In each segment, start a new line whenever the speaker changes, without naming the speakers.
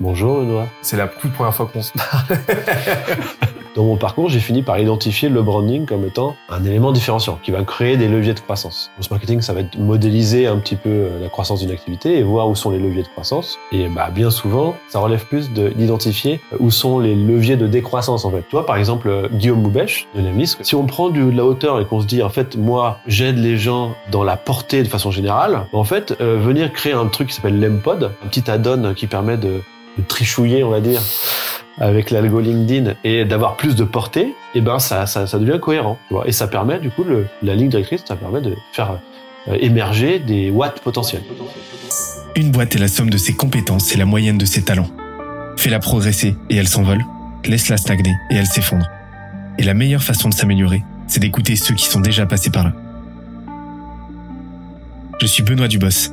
Bonjour Benoît.
C'est la toute première fois qu'on se parle.
Dans mon parcours, j'ai fini par identifier le branding comme étant un élément différenciant qui va créer des leviers de croissance. Le marketing, ça va être modéliser un petit peu euh, la croissance d'une activité et voir où sont les leviers de croissance. Et bah, bien souvent, ça relève plus d'identifier où sont les leviers de décroissance en fait. Toi, par exemple, euh, Guillaume Moubèche de Nemlis, si on prend de la hauteur et qu'on se dit en fait, moi, j'aide les gens dans la portée de façon générale, en fait, euh, venir créer un truc qui s'appelle l'Empod, un petit add-on qui permet de, de trichouiller, on va dire, avec l'algo LinkedIn et d'avoir plus de portée, et eh ben ça, ça, ça devient cohérent. Tu vois et ça permet du coup le, la ligne directrice, ça permet de faire euh, émerger des watts potentiels.
Une boîte est la somme de ses compétences et la moyenne de ses talents. Fais-la progresser et elle s'envole. Laisse-la stagner et elle s'effondre. Et la meilleure façon de s'améliorer, c'est d'écouter ceux qui sont déjà passés par là. Je suis Benoît Dubos,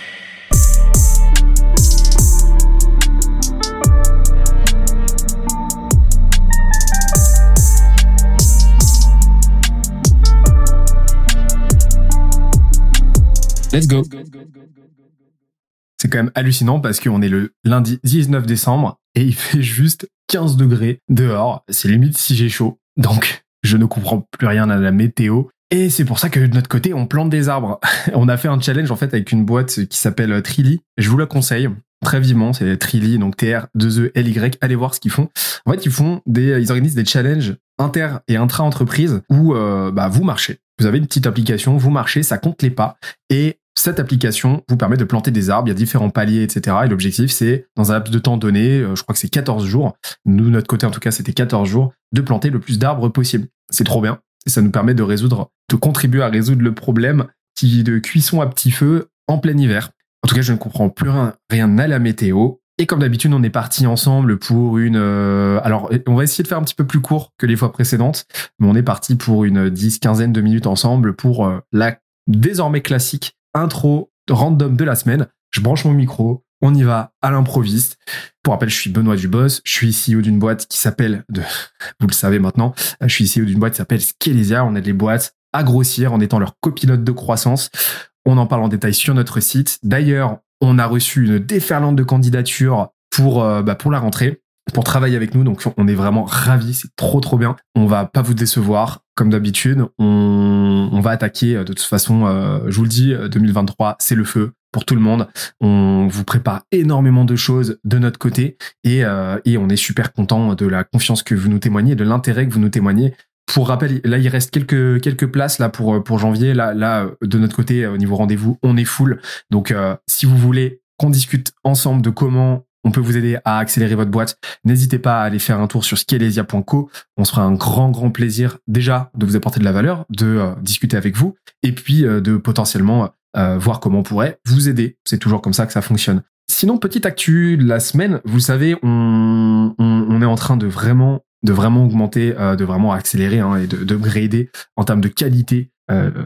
Let's go. C'est quand même hallucinant parce qu'on est le lundi 19 décembre et il fait juste 15 degrés dehors. C'est limite si j'ai chaud. Donc, je ne comprends plus rien à la météo. Et c'est pour ça que de notre côté, on plante des arbres. on a fait un challenge en fait avec une boîte qui s'appelle Trilly. Je vous la conseille très vivement. C'est Trilly, donc T-R-2-E-L-Y. Allez voir ce qu'ils font. En fait, ils font des, ils organisent des challenges inter et intra-entreprise où euh, bah, vous marchez. Vous avez une petite application, vous marchez, ça compte les pas. Et cette application vous permet de planter des arbres, il y a différents paliers, etc. Et l'objectif, c'est, dans un laps de temps donné, euh, je crois que c'est 14 jours, nous, notre côté en tout cas, c'était 14 jours, de planter le plus d'arbres possible. C'est trop bien. Et ça nous permet de résoudre, de contribuer à résoudre le problème qui de cuisson à petit feu en plein hiver. En tout cas, je ne comprends plus rien, rien à la météo. Et comme d'habitude, on est parti ensemble pour une. Euh, alors, on va essayer de faire un petit peu plus court que les fois précédentes, mais on est parti pour une dix, quinzaine de minutes ensemble pour euh, la désormais classique intro random de la semaine. Je branche mon micro, on y va à l'improviste. Pour rappel, je suis Benoît Dubos, je suis CEO d'une boîte qui s'appelle, de, vous le savez maintenant, je suis CEO d'une boîte qui s'appelle Skelesia. On aide les boîtes à grossir en étant leur copilote de croissance. On en parle en détail sur notre site. D'ailleurs, on a reçu une déferlante de candidatures pour, euh, bah, pour la rentrée pour travailler avec nous. Donc, on est vraiment ravis. C'est trop, trop bien. On va pas vous décevoir. Comme d'habitude, on, on, va attaquer. Euh, de toute façon, euh, je vous le dis, 2023, c'est le feu pour tout le monde. On vous prépare énormément de choses de notre côté et, et on est super content de la confiance que vous nous témoignez, de l'intérêt que vous nous témoignez. Pour rappel, là il reste quelques quelques places là pour pour janvier. Là là de notre côté au niveau rendez-vous, on est full. Donc si vous voulez qu'on discute ensemble de comment on peut vous aider à accélérer votre boîte. N'hésitez pas à aller faire un tour sur skelesia.co. On se fera un grand, grand plaisir déjà de vous apporter de la valeur, de euh, discuter avec vous et puis euh, de potentiellement euh, voir comment on pourrait vous aider. C'est toujours comme ça que ça fonctionne. Sinon, petite actu de la semaine, vous savez, on, on, est en train de vraiment de vraiment augmenter, de vraiment accélérer hein, et de, de grader en termes de qualité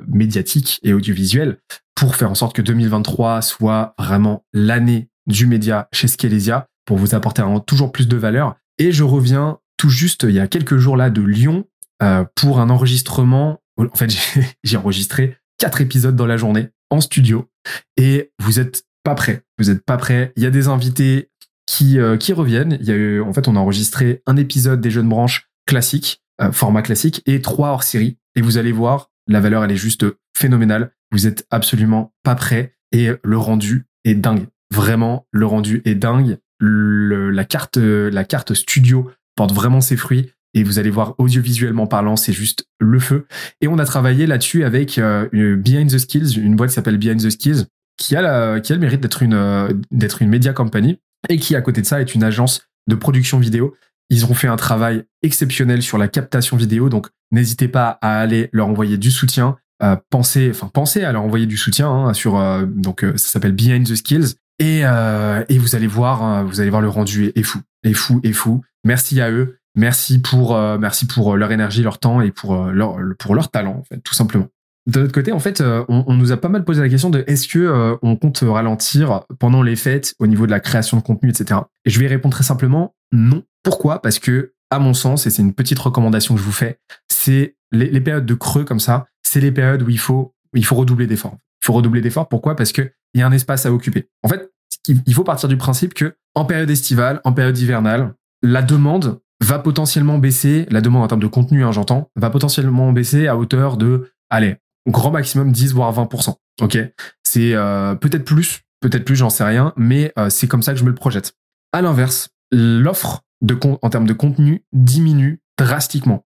médiatique et audiovisuelle pour faire en sorte que 2023 soit vraiment l'année du média chez Skelesia pour vous apporter toujours plus de valeur. Et je reviens tout juste il y a quelques jours là de Lyon euh, pour un enregistrement. En fait, j'ai enregistré quatre épisodes dans la journée en studio et vous êtes pas prêts. Vous êtes pas prêts. Il y a des invités qui euh, qui reviennent. Il y a eu, en fait, on a enregistré un épisode des Jeunes Branches classique, euh, format classique, et trois hors série. Et vous allez voir, la valeur, elle est juste phénoménale. Vous êtes absolument pas prêts et le rendu est dingue. Vraiment, le rendu est dingue. la carte, la carte studio porte vraiment ses fruits et vous allez voir audiovisuellement parlant, c'est juste le feu. Et on a travaillé là-dessus avec euh, Behind the Skills, une boîte qui s'appelle Behind the Skills, qui a, la, qui a le mérite d'être une, euh, d'être une media company et qui, à côté de ça, est une agence de production vidéo. Ils ont fait un travail exceptionnel sur la captation vidéo, donc n'hésitez pas à aller leur envoyer du soutien. Euh, pensez, enfin pensez à leur envoyer du soutien hein, sur euh, donc ça s'appelle Behind the Skills et, euh, et vous allez voir, hein, vous allez voir le rendu est, fou, est fou, est fou. Merci à eux. Merci pour merci pour leur énergie, leur temps et pour leur pour leur talent en fait, tout simplement. De l'autre côté, en fait, on, nous a pas mal posé la question de est-ce que on compte ralentir pendant les fêtes au niveau de la création de contenu, etc. Et je vais répondre très simplement non. Pourquoi? Parce que à mon sens, et c'est une petite recommandation que je vous fais, c'est les, les, périodes de creux comme ça, c'est les périodes où il faut, il faut redoubler d'efforts. Il faut redoubler d'efforts. Pourquoi? Parce qu'il y a un espace à occuper. En fait, il faut partir du principe que en période estivale, en période hivernale, la demande va potentiellement baisser, la demande en termes de contenu, hein, j'entends, va potentiellement baisser à hauteur de, allez, grand maximum 10 voire 20%. Ok, c'est euh, peut-être plus, peut-être plus, j'en sais rien, mais euh, c'est comme ça que je me le projette. À l'inverse, l'offre en termes de contenu diminue drastiquement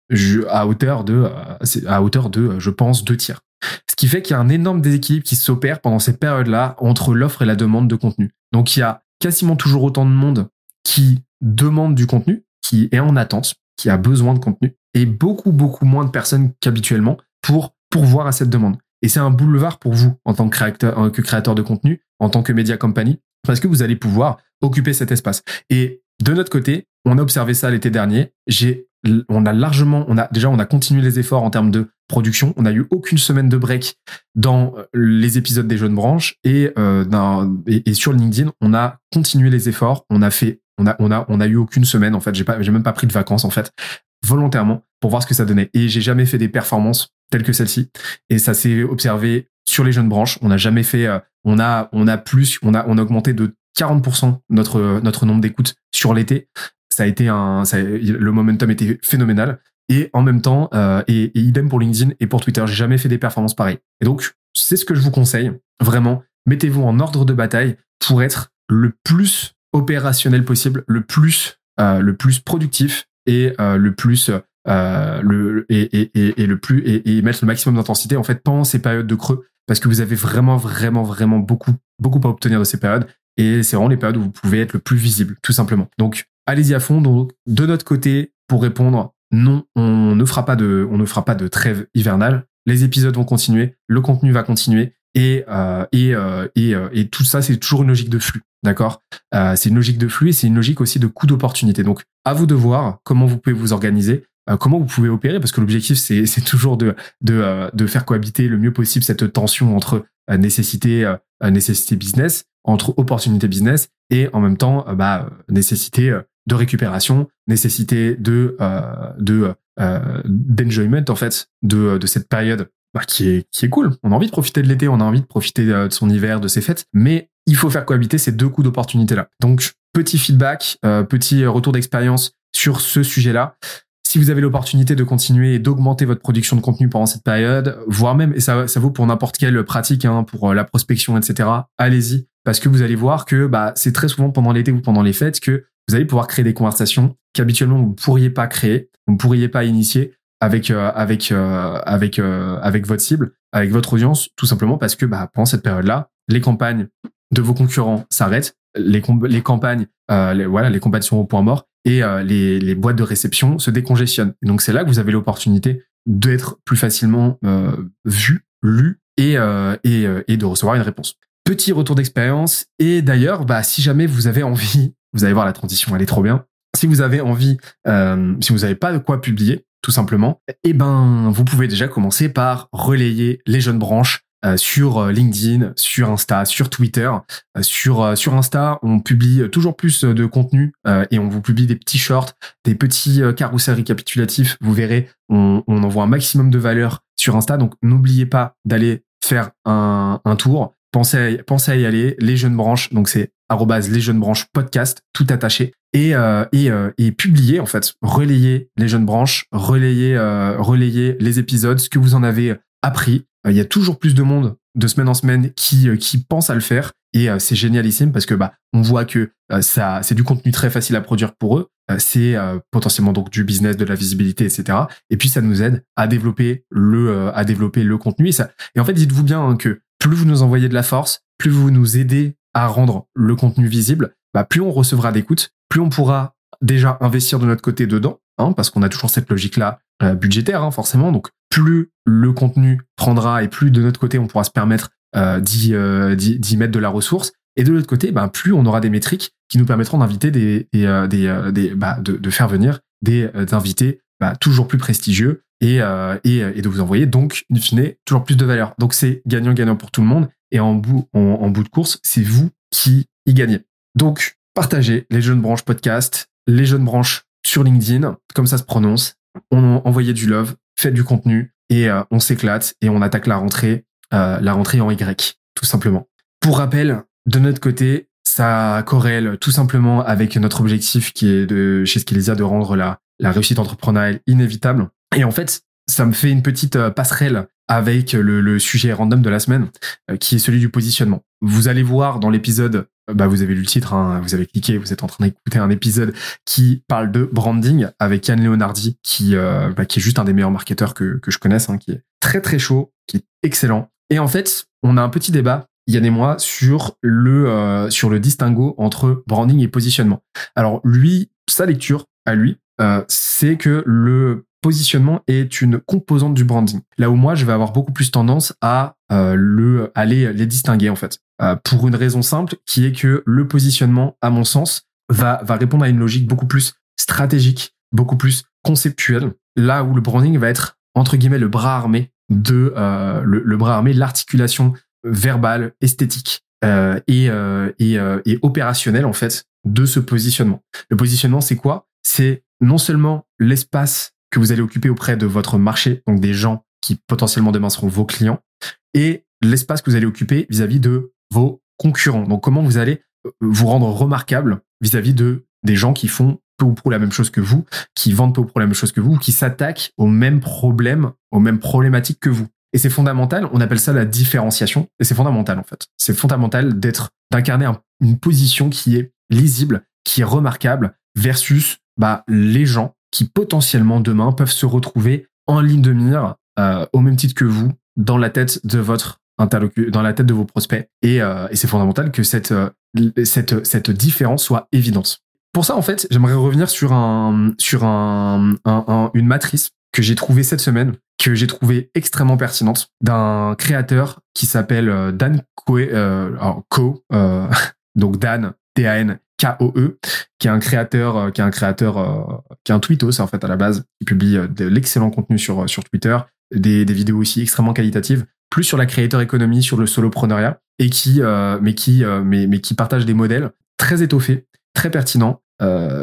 hauteur de euh, à hauteur de je pense deux tiers. Ce qui fait qu'il y a un énorme déséquilibre qui s'opère pendant ces périodes-là entre l'offre et la demande de contenu. Donc il y a quasiment toujours autant de monde qui demande du contenu, qui est en attente, qui a besoin de contenu, et beaucoup beaucoup moins de personnes qu'habituellement pour pourvoir à cette demande. Et c'est un boulevard pour vous en tant que créateur, euh, que créateur de contenu, en tant que média company, parce que vous allez pouvoir occuper cet espace. Et de notre côté, on a observé ça l'été dernier. J'ai, on a largement, on a déjà, on a continué les efforts en termes de production. On n'a eu aucune semaine de break dans euh, les épisodes des jeunes branches et, euh, sur LinkedIn, on a continué les efforts. On a fait, on a, on a, on a eu aucune semaine en fait. J'ai pas, j'ai même pas pris de vacances en fait, volontairement pour voir ce que ça donnait. Et j'ai jamais fait des performances telles que celle-ci. Et ça s'est observé sur les jeunes branches. On n'a jamais fait, euh, on a, on a plus, on a, on a augmenté de 40% notre notre nombre d'écoutes sur l'été. Ça a été un, ça, le momentum était phénoménal. Et en même temps, euh, et, et, idem pour LinkedIn et pour Twitter, j'ai jamais fait des performances pareilles. Et donc, c'est ce que je vous conseille. Vraiment, mettez-vous en ordre de bataille pour être le plus opérationnel possible, le plus, euh, le plus productif et euh, le plus euh, le et, et, et, le plus et, et mettre le maximum d'intensité en fait pendant ces périodes de creux parce que vous avez vraiment vraiment vraiment beaucoup beaucoup à obtenir de ces périodes et c'est vraiment les périodes où vous pouvez être le plus visible, tout simplement. Donc, allez-y à fond. Donc, de notre côté, pour répondre, non, on ne fera pas de, on ne fera pas de trêve hivernale. Les épisodes vont continuer, le contenu va continuer, et euh, et, euh, et, euh, et tout ça, c'est toujours une logique de flux, d'accord? Euh, C'est une logique de flux et c'est une logique aussi de coût d'opportunité. Donc, à vous de voir comment vous pouvez vous organiser. Euh, comment vous pouvez opérer parce que l'objectif c'est toujours de de de faire cohabiter le mieux possible cette tension entre nécessité nécessité business entre opportunité business et en même temps bah, nécessité de récupération, nécessité de euh, de d'enjoyment en fait de de cette période bah, qui est qui est cool. On a envie de profiter de l'été, on a envie de profiter de son hiver, de ses fêtes, mais il faut faire cohabiter ces deux coups d'opportunité là. Donc petit feedback, petit retour d'expérience sur ce sujet-là si vous avez l'opportunité de continuer et d'augmenter votre production de contenu pendant cette période, voire même, et ça, ça vaut pour n'importe quelle pratique, hein, pour euh, la prospection, etc., allez-y, parce que vous allez voir que bah, c'est très souvent pendant l'été ou pendant les fêtes que vous allez pouvoir créer des conversations qu'habituellement vous ne pourriez pas créer, vous ne pourriez pas initier avec euh, avec euh, avec avec votre cible, avec votre audience, tout simplement parce que bah, pendant cette période-là, les campagnes de vos concurrents s'arrêtent, les, les campagnes, les, voilà, les campagnes sont au point mort et euh, les, les, boîtes de réception se décongestionnent. Et donc c'est là que vous avez l'opportunité d'être plus facilement euh, vu, lu et, euh, et, euh, et, de recevoir une réponse. Petit retour d'expérience. Et d'ailleurs, bah, si jamais vous avez envie, vous allez voir la transition, elle est trop bien. Si vous avez envie, si vous n'avez pas de quoi publier, tout simplement, eh ben, vous pouvez déjà commencer par relayer les jeunes branches euh, sur euh, LinkedIn, sur Insta, sur Twitter. Euh, sur sur Insta, on publie toujours plus de contenu et on vous publie des petits shorts, des petits carousels récapitulatifs. Vous verrez, on, on envoie un maximum de valeur sur Insta. Donc n'oubliez pas d'aller faire un, un tour. Pensez à, pensez à y aller. Les jeunes branches, donc c'est les jeunes branches podcast, tout attaché. Et, euh, et, et publier en fait, relayer les jeunes branches, relayer, relayer les épisodes, ce que vous en avez appris. Euh, il y a toujours plus de monde de semaine en semaine qui euh, qui pense à le faire et euh, c'est génialissime parce que bah on voit que ça c'est du contenu très facile à produire pour eux c'est potentiellement donc du business de la visibilité etc et puis ça nous aide à développer le à développer le contenu et ça et en fait dites-vous bien hein, que plus vous nous envoyez de la force plus vous nous aidez à rendre le contenu visible bah plus on recevra d'écoute plus on pourra déjà investir de notre côté dedans hein, parce qu'on a toujours cette logique là budgétaire hein, forcément donc plus le contenu prendra et plus de notre côté on pourra se permettre euh, euh, d'y mettre de la ressource. Et de l'autre côté, ben, plus on aura des métriques qui nous permettront d'inviter des, euh, euh, bah, de, faire venir des, invités bah, toujours plus prestigieux et, de vous envoyer donc, in fine, toujours plus de valeur. Donc c'est gagnant-gagnant pour tout le monde. Et en bout, en, bout de course, c'est vous qui y gagnez. Donc, partagez les jeunes branches podcast, les jeunes branches sur LinkedIn, comme ça se prononce. On envoyait du love, faites du contenu et on s'éclate et on attaque la rentrée, la rentrée en Y, tout simplement. Pour rappel, de notre côté, ça corrèle tout simplement avec notre objectif qui est de chez Skelesia de rendre la, la réussite entrepreneuriale inévitable. Et en fait, ça me fait une petite euh, passerelle avec le, le sujet random de la semaine, euh, qui est celui du positionnement. Vous allez voir dans l'épisode, euh, bah vous avez lu le titre, hein, vous avez cliqué, vous êtes en train d'écouter un épisode qui parle de branding avec Yann Leonardi, qui, bah, qui est juste un des meilleurs marketeurs que, que je connaisse, hein, qui est très très chaud, qui est excellent. Et en fait, on a un petit débat Yann et moi sur le euh, sur le distinguo entre branding et positionnement. Alors lui, sa lecture à lui, euh, c'est que le positionnement est une composante du branding. Là où moi, je vais avoir beaucoup plus tendance à euh, le les distinguer en fait, pour une raison simple, qui est que le positionnement, à mon sens, va va répondre à une logique beaucoup plus stratégique, beaucoup plus conceptuelle. Là où le branding va être entre guillemets le bras armé de le, le bras armé, l'articulation verbal, esthétique euh, et, euh, et, euh, et opérationnel en fait de ce positionnement. Le positionnement, c'est quoi? C'est non seulement l'espace que vous allez occuper auprès de votre marché, donc des gens qui potentiellement demain seront vos clients, et l'espace que vous allez occuper vis-à-vis de vos concurrents. Donc comment vous allez vous rendre remarquable vis-à-vis de des gens qui font peu ou prou la même chose que vous, qui vendent peu ou prou la même chose que vous, qui s'attaquent aux mêmes problèmes, aux mêmes problématiques que vous. Et c'est fondamental, on appelle ça la différenciation, et c'est fondamental en fait. C'est fondamental d'être, d'incarner une position qui est lisible, qui est remarquable, versus bah, les gens qui potentiellement demain peuvent se retrouver en ligne de mire, euh, au même titre que vous, dans la tête de votre interlocuteur, dans la tête de vos prospects. Et, euh, et c'est fondamental que cette, euh, cette, cette différence soit évidente. Pour ça, en fait, j'aimerais revenir sur un, sur un, un, une matrice que j'ai trouvée cette semaine que j'ai trouvé extrêmement pertinente d'un créateur qui s'appelle euh, Dan Koe, euh, Ko, euh, donc Dan D-A-N K-O-E, qui est un créateur, qui est un créateur, qui est un tweetos en fait à la base, qui publie de l'excellent contenu sur sur Twitter, des, des vidéos aussi extrêmement qualitatives, plus sur la créateur économie, sur le solopreneuriat, et qui, mais qui, mais, mais qui partage des modèles très étoffés, très pertinents.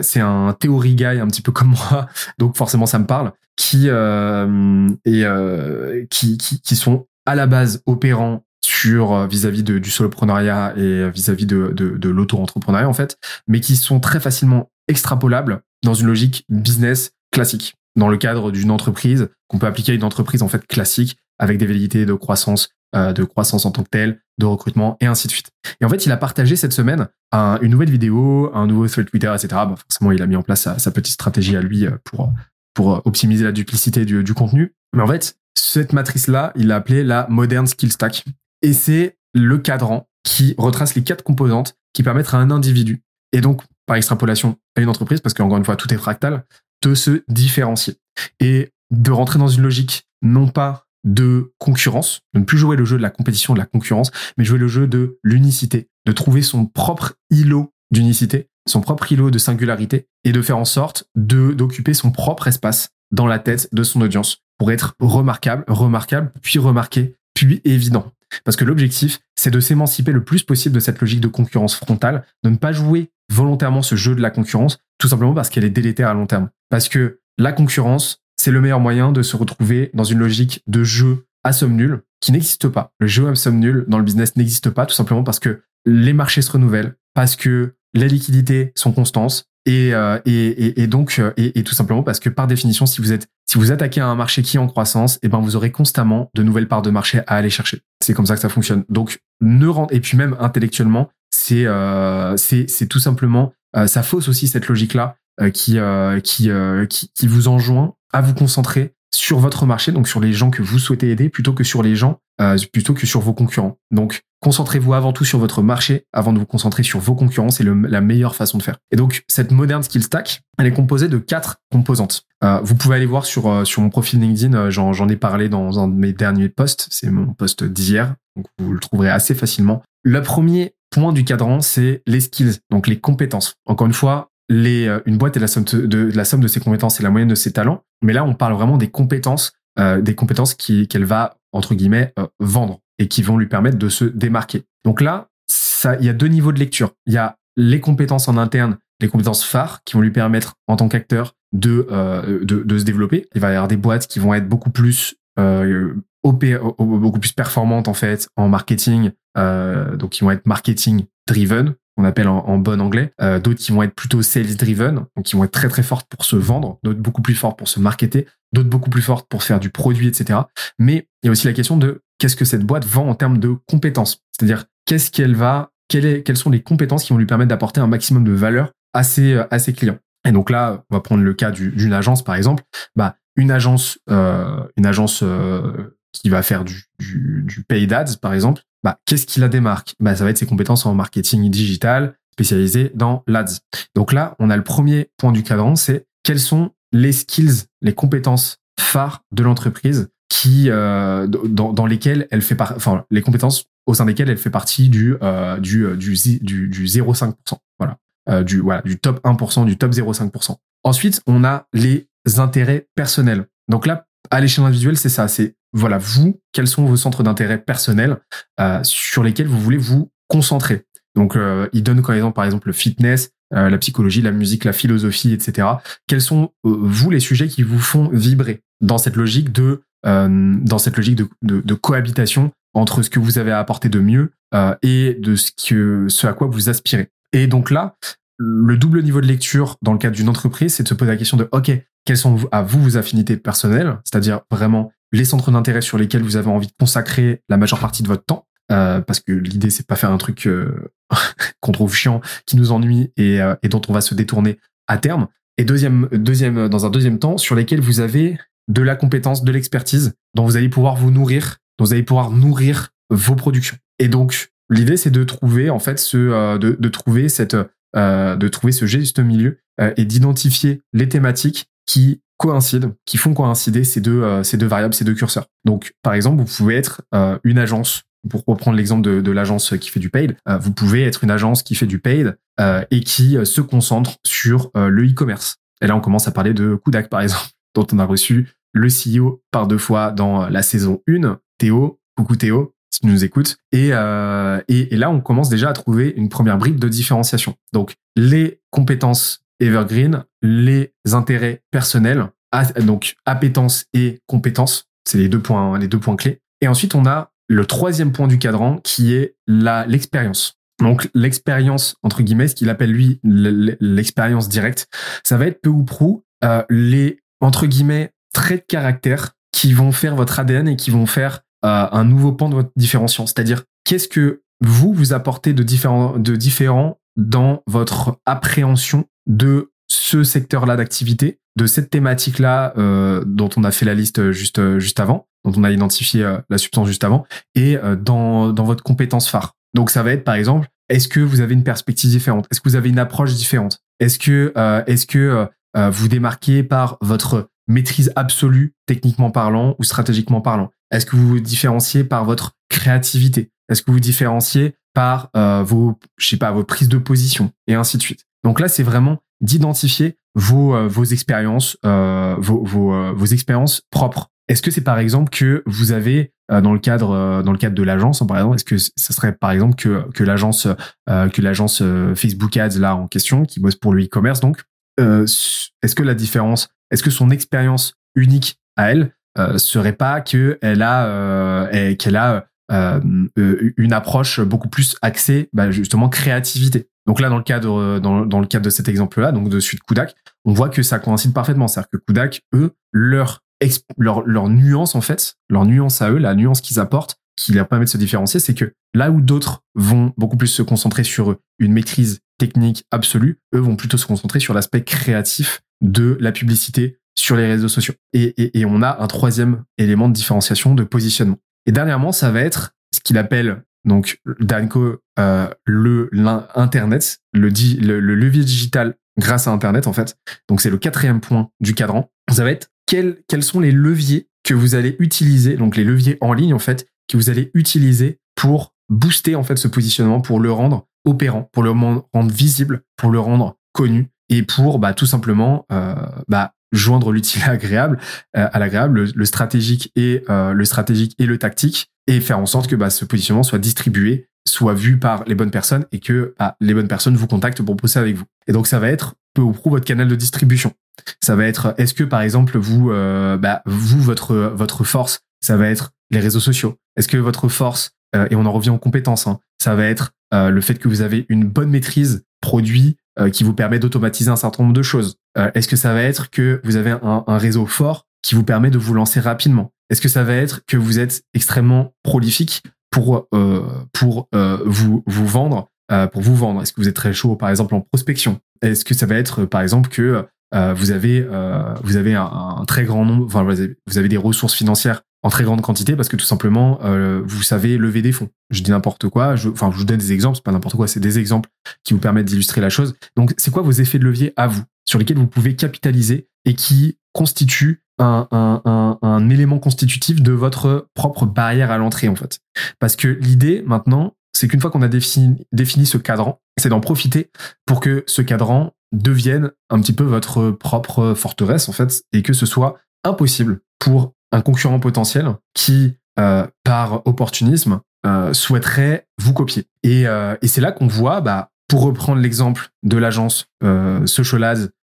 c'est un théorie guy un petit peu comme moi, donc forcément ça me parle qui, euh, et, euh, qui, qui, qui, sont à la base opérants sur euh, vis-à-vis du soloprenariat et vis-à-vis de, de, de l'auto-entrepreneuriat en fait, mais qui sont très facilement extrapolables dans une logique business classique, dans le cadre d'une entreprise qu'on peut appliquer à une entreprise en fait classique avec des velléités de croissance, euh, de croissance en tant que telle, de recrutement et ainsi de suite. Et en fait, il a partagé cette semaine un, une nouvelle vidéo, un nouveau thread Twitter, etc. Forcément, il a mis en place sa, sa petite stratégie à lui pour pour euh, optimiser la duplicité du, du contenu. Mais en fait, cette matrice-là, il l'a appelée la Modern Skill Stack. Et c'est le cadran qui retrace les quatre composantes qui permettent à un individu, et donc par extrapolation à une entreprise, parce qu'encore une fois, tout est fractal, de se différencier et de rentrer dans une logique non pas de concurrence, de ne plus jouer le jeu de la compétition, de la concurrence, mais jouer le jeu de l'unicité, de trouver son propre îlot d'unicité son propre îlot de singularité et de faire en sorte de d'occuper son propre espace dans la tête de son audience pour être remarquable, remarquable, puis remarqué, puis évident. Parce que l'objectif, c'est de s'émanciper le plus possible de cette logique de concurrence frontale, de ne pas jouer volontairement ce jeu de la concurrence, tout simplement parce qu'elle est délétère à long terme. Parce que la concurrence, c'est le meilleur moyen de se retrouver dans une logique de jeu à somme nulle qui n'existe pas. Le jeu à somme nulle dans le business n'existe pas, tout simplement parce que les marchés se renouvellent, parce que les liquidités sont constantes et, euh, et, et, donc euh, et, tout simplement parce que par définition si vous êtes si vous attaquez à un marché qui est en croissance et eh ben vous aurez constamment de nouvelles parts de marché à aller chercher. C'est comme ça que ça fonctionne. Donc ne rend et puis même intellectuellement c'est euh, c'est tout simplement euh, ça fausse aussi cette logique là qui, qui, qui qui vous enjoint à vous concentrer sur votre marché donc sur les gens que vous souhaitez aider plutôt que sur les gens plutôt que sur vos concurrents donc Concentrez-vous avant tout sur votre marché avant de vous concentrer sur vos concurrents. C'est la meilleure façon de faire. Et donc, cette moderne skill stack, elle est composée de quatre composantes. Euh, vous pouvez aller voir sur, euh, sur mon profil LinkedIn, euh, j'en ai parlé dans un de mes derniers posts. C'est mon post d'hier. Donc, vous le trouverez assez facilement. Le premier point du cadran, c'est les skills, donc les compétences. Encore une fois, euh, une boîte est la somme de, ses compétences et la moyenne de ses talents. Mais là, on parle vraiment des compétences, euh, des compétences qu'elle va entre guillemets euh, vendre et qui vont lui permettre de se démarquer. Donc là, il y a deux niveaux de lecture. Il y a les compétences en interne, les compétences phares qui vont lui permettre en tant qu'acteur de, de, se développer. Il va y avoir des boîtes qui vont être beaucoup plus beaucoup plus performantes en fait en marketing, euh, donc qui vont être marketing driven, on appelle en, bon anglais. Euh, d'autres qui vont être plutôt sales driven, donc qui vont être très très fortes pour se vendre. D'autres beaucoup plus fortes pour se marketer. D'autres beaucoup plus fortes pour faire du produit, etc. Mais il y a aussi la question de qu'est-ce que cette boîte vend en termes de compétences. C'est-à-dire qu'est-ce qu'elle va, quelles sont les compétences qui vont lui permettre d'apporter un maximum de valeur à ses, à ses clients. Et donc là, on va prendre le cas d'une agence par exemple. Bah, une agence, euh, une agence euh, qui va faire du, du, du paid ads, par exemple, bah, qu'est-ce qui la démarque bah, Ça va être ses compétences en marketing digital, spécialisées dans l'ads. Donc là, on a le premier point du cadran, c'est quelles sont les skills, les compétences phares de l'entreprise qui euh, dans, dans, lesquelles elle fait part, enfin les compétences au sein desquelles elle fait partie du euh, du euh, du du, du 0,5%. Voilà, euh, du voilà du top 1%, du top 0,5%. Ensuite, on a les intérêts personnels. Donc là, à l'échelle individuelle, c'est ça. C'est voilà, vous, quels sont vos centres d'intérêt personnels euh, sur lesquels vous voulez vous concentrer? Donc, euh, il donne comme exemple, par exemple, le fitness, euh, la psychologie, la musique, la philosophie, etc. Quels sont euh, vous les sujets qui vous font vibrer dans cette logique de euh, dans cette logique de, de, de, cohabitation entre ce que vous avez à apporter de mieux et de ce que ce à quoi vous aspirez? Et donc là, le double niveau de lecture dans le cadre d'une entreprise, c'est de se poser la question de OK, quelles sont à vous vos affinités personnelles, c'est-à-dire vraiment les centres d'intérêt sur lesquels vous avez envie de consacrer la majeure partie de votre temps, euh, parce que l'idée c'est pas faire un truc euh, qu'on trouve chiant, qui nous ennuie et, euh, et, dont on va se détourner à terme. Et deuxième, deuxième, dans un deuxième temps, sur lesquels vous avez de la compétence, de l'expertise, dont vous allez pouvoir vous nourrir, dont vous allez pouvoir nourrir vos productions. Et donc l'idée c'est de trouver en fait ce, euh, de, de trouver cette, euh, de trouver ce juste milieu et d'identifier les thématiques qui coïncident, qui font coïncider ces deux, euh, ces deux variables, ces deux curseurs. Donc, par exemple, vous pouvez être euh, une agence, pour reprendre l'exemple de, l'agence qui fait du paid, euh, vous pouvez être une agence qui fait du paid et qui se concentre sur le e-commerce. Et là, on commence à parler de Kudak, par exemple, dont on a reçu le CEO par deux fois dans la saison 1, Théo, coucou Théo, si tu nous écoutes. Et, et, et, là, on commence déjà à trouver une première brique de différenciation. Donc, les compétences evergreen, les intérêts personnels, donc appétence et compétence, c'est les deux points, les deux points clés. Et ensuite, on a le troisième point du cadran qui est l'expérience. Donc l'expérience entre guillemets, ce qu'il appelle lui l'expérience directe, ça va être peu ou prou euh, les entre guillemets traits de caractère qui vont faire votre ADN et qui vont faire euh, un nouveau pan de votre différenciation. C'est-à-dire qu'est-ce que vous vous apportez de différent de différent dans votre appréhension de ce secteur-là d'activité, de cette thématique-là euh, dont on a fait la liste juste juste avant, dont on a identifié euh, la substance juste avant, et euh, dans, dans votre compétence phare. Donc ça va être par exemple, est-ce que vous avez une perspective différente? Est-ce que vous avez une approche différente? Est-ce que euh, est-ce que vous démarquez par votre maîtrise absolue, techniquement parlant ou stratégiquement parlant? Est-ce que vous vous différenciez par votre créativité? Est-ce que vous vous différenciez par vos, je sais pas, vos prises de position? Et ainsi de suite. Donc là, c'est vraiment d'identifier vos, euh, vos expériences, euh, vos, vos, euh, vos expériences propres. Est-ce que c'est par exemple que vous avez dans le cadre dans le cadre de l'agence, par exemple, est-ce que ce serait par exemple que que l'agence que l'agence Facebook Ads là en question qui bosse pour le e-commerce donc est-ce que la différence, est-ce que son expérience unique à elle serait pas que elle a qu'elle a une approche beaucoup plus axée bah, justement créativité donc là, dans le cadre, euh, dans, dans le cadre de cet exemple-là, donc de suite Kudak, on voit que ça coïncide parfaitement. C'est-à-dire que Kudak, eux, leur, leur, leur nuance, en fait, leur nuance à eux, la nuance qu'ils apportent, qui leur permet de se différencier, c'est que là où d'autres vont beaucoup plus se concentrer sur une maîtrise technique absolue, eux vont plutôt se concentrer sur l'aspect créatif de la publicité sur les réseaux sociaux. Et, et, et on a un troisième élément de différenciation, de positionnement. Et dernièrement, ça va être ce qu'il appelle donc Danco, euh, le l'internet, le, le, le, levier digital grâce à Internet en fait. Donc c'est le quatrième point du cadran. Ça va être quels quels sont les leviers que vous allez utiliser, donc les leviers en ligne en fait, que vous allez utiliser pour booster en fait ce positionnement pour le rendre opérant, pour le rendre visible, pour le rendre connu et pour bah, tout simplement euh, bah, joindre l'utile agréable euh, à l'agréable, le, stratégique et euh, le stratégique et le tactique et faire en sorte que bah, ce positionnement soit distribué, soit vu par les bonnes personnes et que bah, les bonnes personnes vous contactent pour bosser avec vous. Et donc ça va être peu ou prou votre canal de distribution. Ça va être est-ce que par exemple vous bah, vous votre votre force ça va être les réseaux sociaux? Est-ce que votre force et on en revient aux compétences, hein, ça va être le fait que vous avez une bonne maîtrise produit euh, qui vous permet d'automatiser un certain nombre de choses? Euh, Est-ce que ça va être que vous avez un, réseau fort qui vous permet de vous lancer rapidement? Est-ce que ça va être que vous êtes extrêmement prolifique pour euh, pour vous vous vendre pour vous vendre? Est-ce que vous êtes très chaud par exemple en prospection? Est-ce que ça va être par exemple que vous avez vous avez un, très grand nombre, enfin vous avez des ressources financières en très grande quantité parce que tout simplement euh, vous savez lever des fonds. Je dis n'importe quoi, je, enfin je vous donne des exemples, c'est pas n'importe quoi, c'est des exemples qui vous permettent d'illustrer la chose. Donc c'est quoi vos effets de levier à vous? Sur lesquels vous pouvez capitaliser et qui constituent un, élément constitutif de votre propre barrière à l'entrée en fait. Parce que l'idée maintenant, c'est qu'une fois qu'on a défini, défini ce cadran, c'est d'en profiter pour que ce cadran devienne un petit peu votre propre forteresse en fait et que ce soit impossible pour un concurrent potentiel qui, euh, par opportunisme, euh, souhaiterait vous copier. Et, euh, et c'est là qu'on voit, bah, pour reprendre l'exemple de l'agence euh,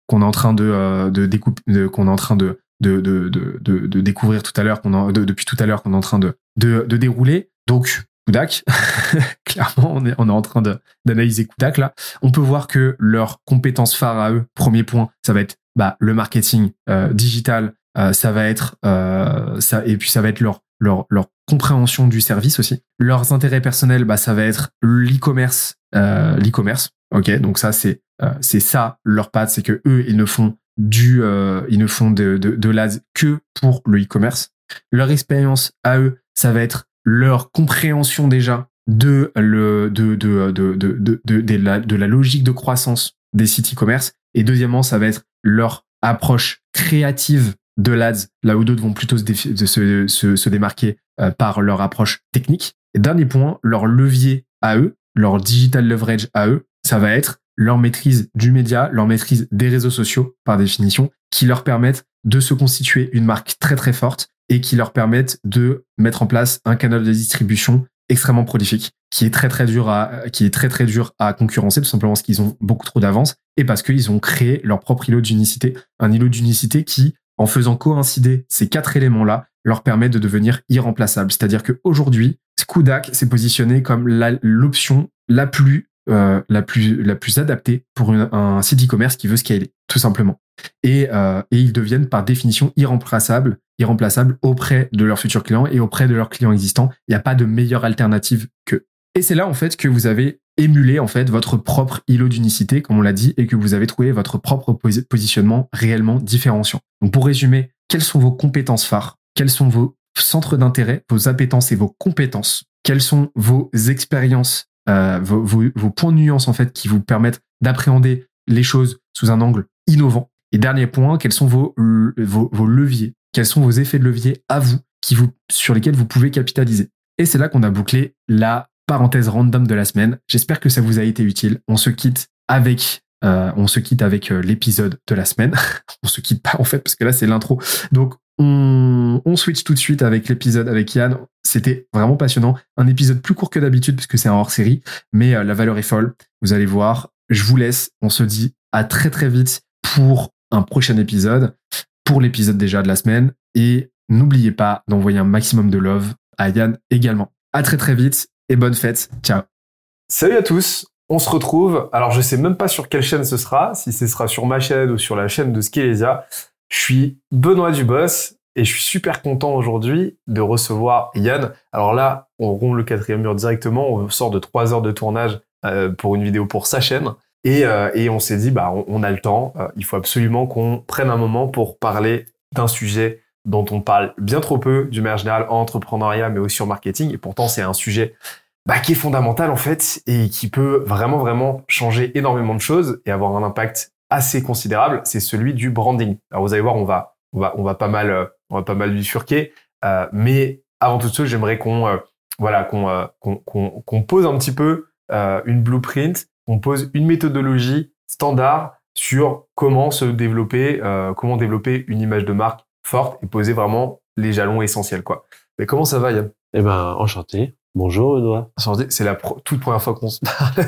qu'on est en train de, de découper, qu'on est en train de de, de, de, de découvrir tout à l'heure, qu'on depuis tout à l'heure qu'on est en train de, de, de dérouler. Donc, Kudak, clairement, on est, on est en train d'analyser Kudak là. On peut voir que leurs compétences phares à eux, premier point, ça va être bah, le marketing euh, digital, euh, ça va être euh, ça et puis ça va être leur leur leur compréhension du service aussi. Leurs intérêts personnels, bah ça va être l'e-commerce, euh, l'e-commerce. Ok, donc ça c'est c'est ça leur patte, c'est que eux ils ne font du ils ne font de de, que pour le e-commerce. Leur expérience à eux, ça va être leur compréhension déjà de le de la, logique de croissance des sites e-commerce et deuxièmement ça va être leur approche créative de l'ADS, là où d'autres vont plutôt se, démarquer euh, par leur approche technique. Et dernier point, leur levier à eux, leur digital leverage à eux, ça va être leur maîtrise du média, leur maîtrise des réseaux sociaux, par définition, qui leur permettent de se constituer une marque très très forte et qui leur permettent de mettre en place un canal de distribution extrêmement prolifique, qui est très très dur à, qui est très très dur à concurrencer, tout simplement parce qu'ils ont beaucoup trop d'avance et parce qu'ils ont créé leur propre îlot d'unicité, un îlot d'unicité qui en faisant coïncider ces quatre éléments-là, leur permet de devenir irremplaçable. C'est-à-dire qu'aujourd'hui, Skudak s'est positionné comme l'option la, plus euh, la plus la plus adaptée pour un site e-commerce qui veut scaler, tout simplement. Et, euh, et ils deviennent par définition irremplaçables, irremplaçables auprès de leurs futurs clients et auprès de leurs clients existants. Il n'y a pas de meilleure alternative que. Et c'est là en fait que vous avez émuler en fait votre propre îlot d'unicité, comme on l'a dit, et que vous avez trouvé votre propre positionnement réellement différenciant. Donc pour résumer, quelles sont vos compétences phares? Quels sont vos centres d'intérêt, vos appétences et vos compétences? Quelles sont vos expériences, euh, vos, points de nuance en fait qui vous permettent d'appréhender les choses sous un angle innovant? Et dernier point, quels sont vos leviers? Quels sont vos effets de levier à vous, qui vous sur lesquels vous pouvez capitaliser? Et c'est là qu'on a bouclé la parenthèse random de la semaine. J'espère que ça vous a été utile. On se quitte avec euh, on se quitte avec euh, l'épisode de la semaine. on se quitte pas en fait parce que là c'est l'intro. Donc on, on switch tout de suite avec l'épisode avec Yann. C'était vraiment passionnant. Un épisode plus court que d'habitude parce que c'est un hors série, mais euh, la valeur est folle. Vous allez voir. Je vous laisse. On se dit à très très vite pour un prochain épisode, pour l'épisode déjà de la semaine. Et n'oubliez pas d'envoyer un maximum de love à Yann également. À très très vite et bonne fête. Ciao.
Salut à tous. On se retrouve. Alors, je sais même pas sur quelle chaîne ce sera, si ce sera sur ma chaîne ou sur la chaîne de Skelesia. Je suis Benoît Dubos et je suis super content aujourd'hui de recevoir Yann. Alors là, on rompt le quatrième mur directement. On sort de trois heures de tournage euh, pour une vidéo pour sa chaîne. Et, euh, on s'est dit, bah, on, a le temps. Euh, il faut absolument qu'on prenne un moment pour parler d'un sujet dont on parle bien trop peu du manière générale en entrepreneuriat, mais aussi en marketing. Et pourtant, c'est un sujet bah, qui est fondamental en fait et qui peut vraiment vraiment changer énormément de choses et avoir un impact assez considérable. C'est celui du branding. Alors vous allez voir, on va on va on va pas mal euh, on va pas mal bifurquer, euh, mais avant toute chose, j'aimerais qu'on euh,
voilà, qu'on euh, qu'on qu'on qu'on pose un petit peu euh, une blueprint, qu'on pose une méthodologie standard sur comment se développer, euh, comment développer une image de marque forte et poser vraiment les jalons essentiels, quoi. Mais comment ça va, Yann?
Eh ben, enchanté. Bonjour, Benoît.
Enchanté, C'est la pro- toute première fois qu'on se parle.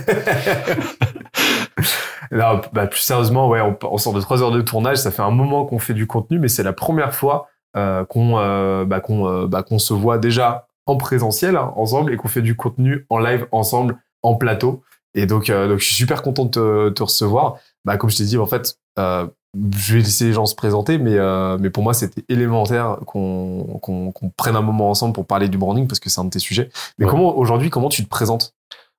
non, bah, plus sérieusement, ouais, on, on sort de trois heures de tournage. Ça fait un moment qu'on fait du contenu, mais c'est la première fois euh, qu'on euh, bah, qu'on euh, bah, qu'on se voit déjà en présentiel hein, ensemble et qu'on fait du contenu en live ensemble en plateau. Et donc, euh, donc je suis super content de te, te recevoir. Bah, comme je t'ai dit, en fait, euh, je vais laisser les gens se présenter, mais, euh, mais pour moi, c'était élémentaire qu'on qu'on qu'on prenne un moment ensemble pour parler du branding parce que c'est un de tes sujets. Mais
Ouais.
comment aujourd'hui, comment tu te présentes?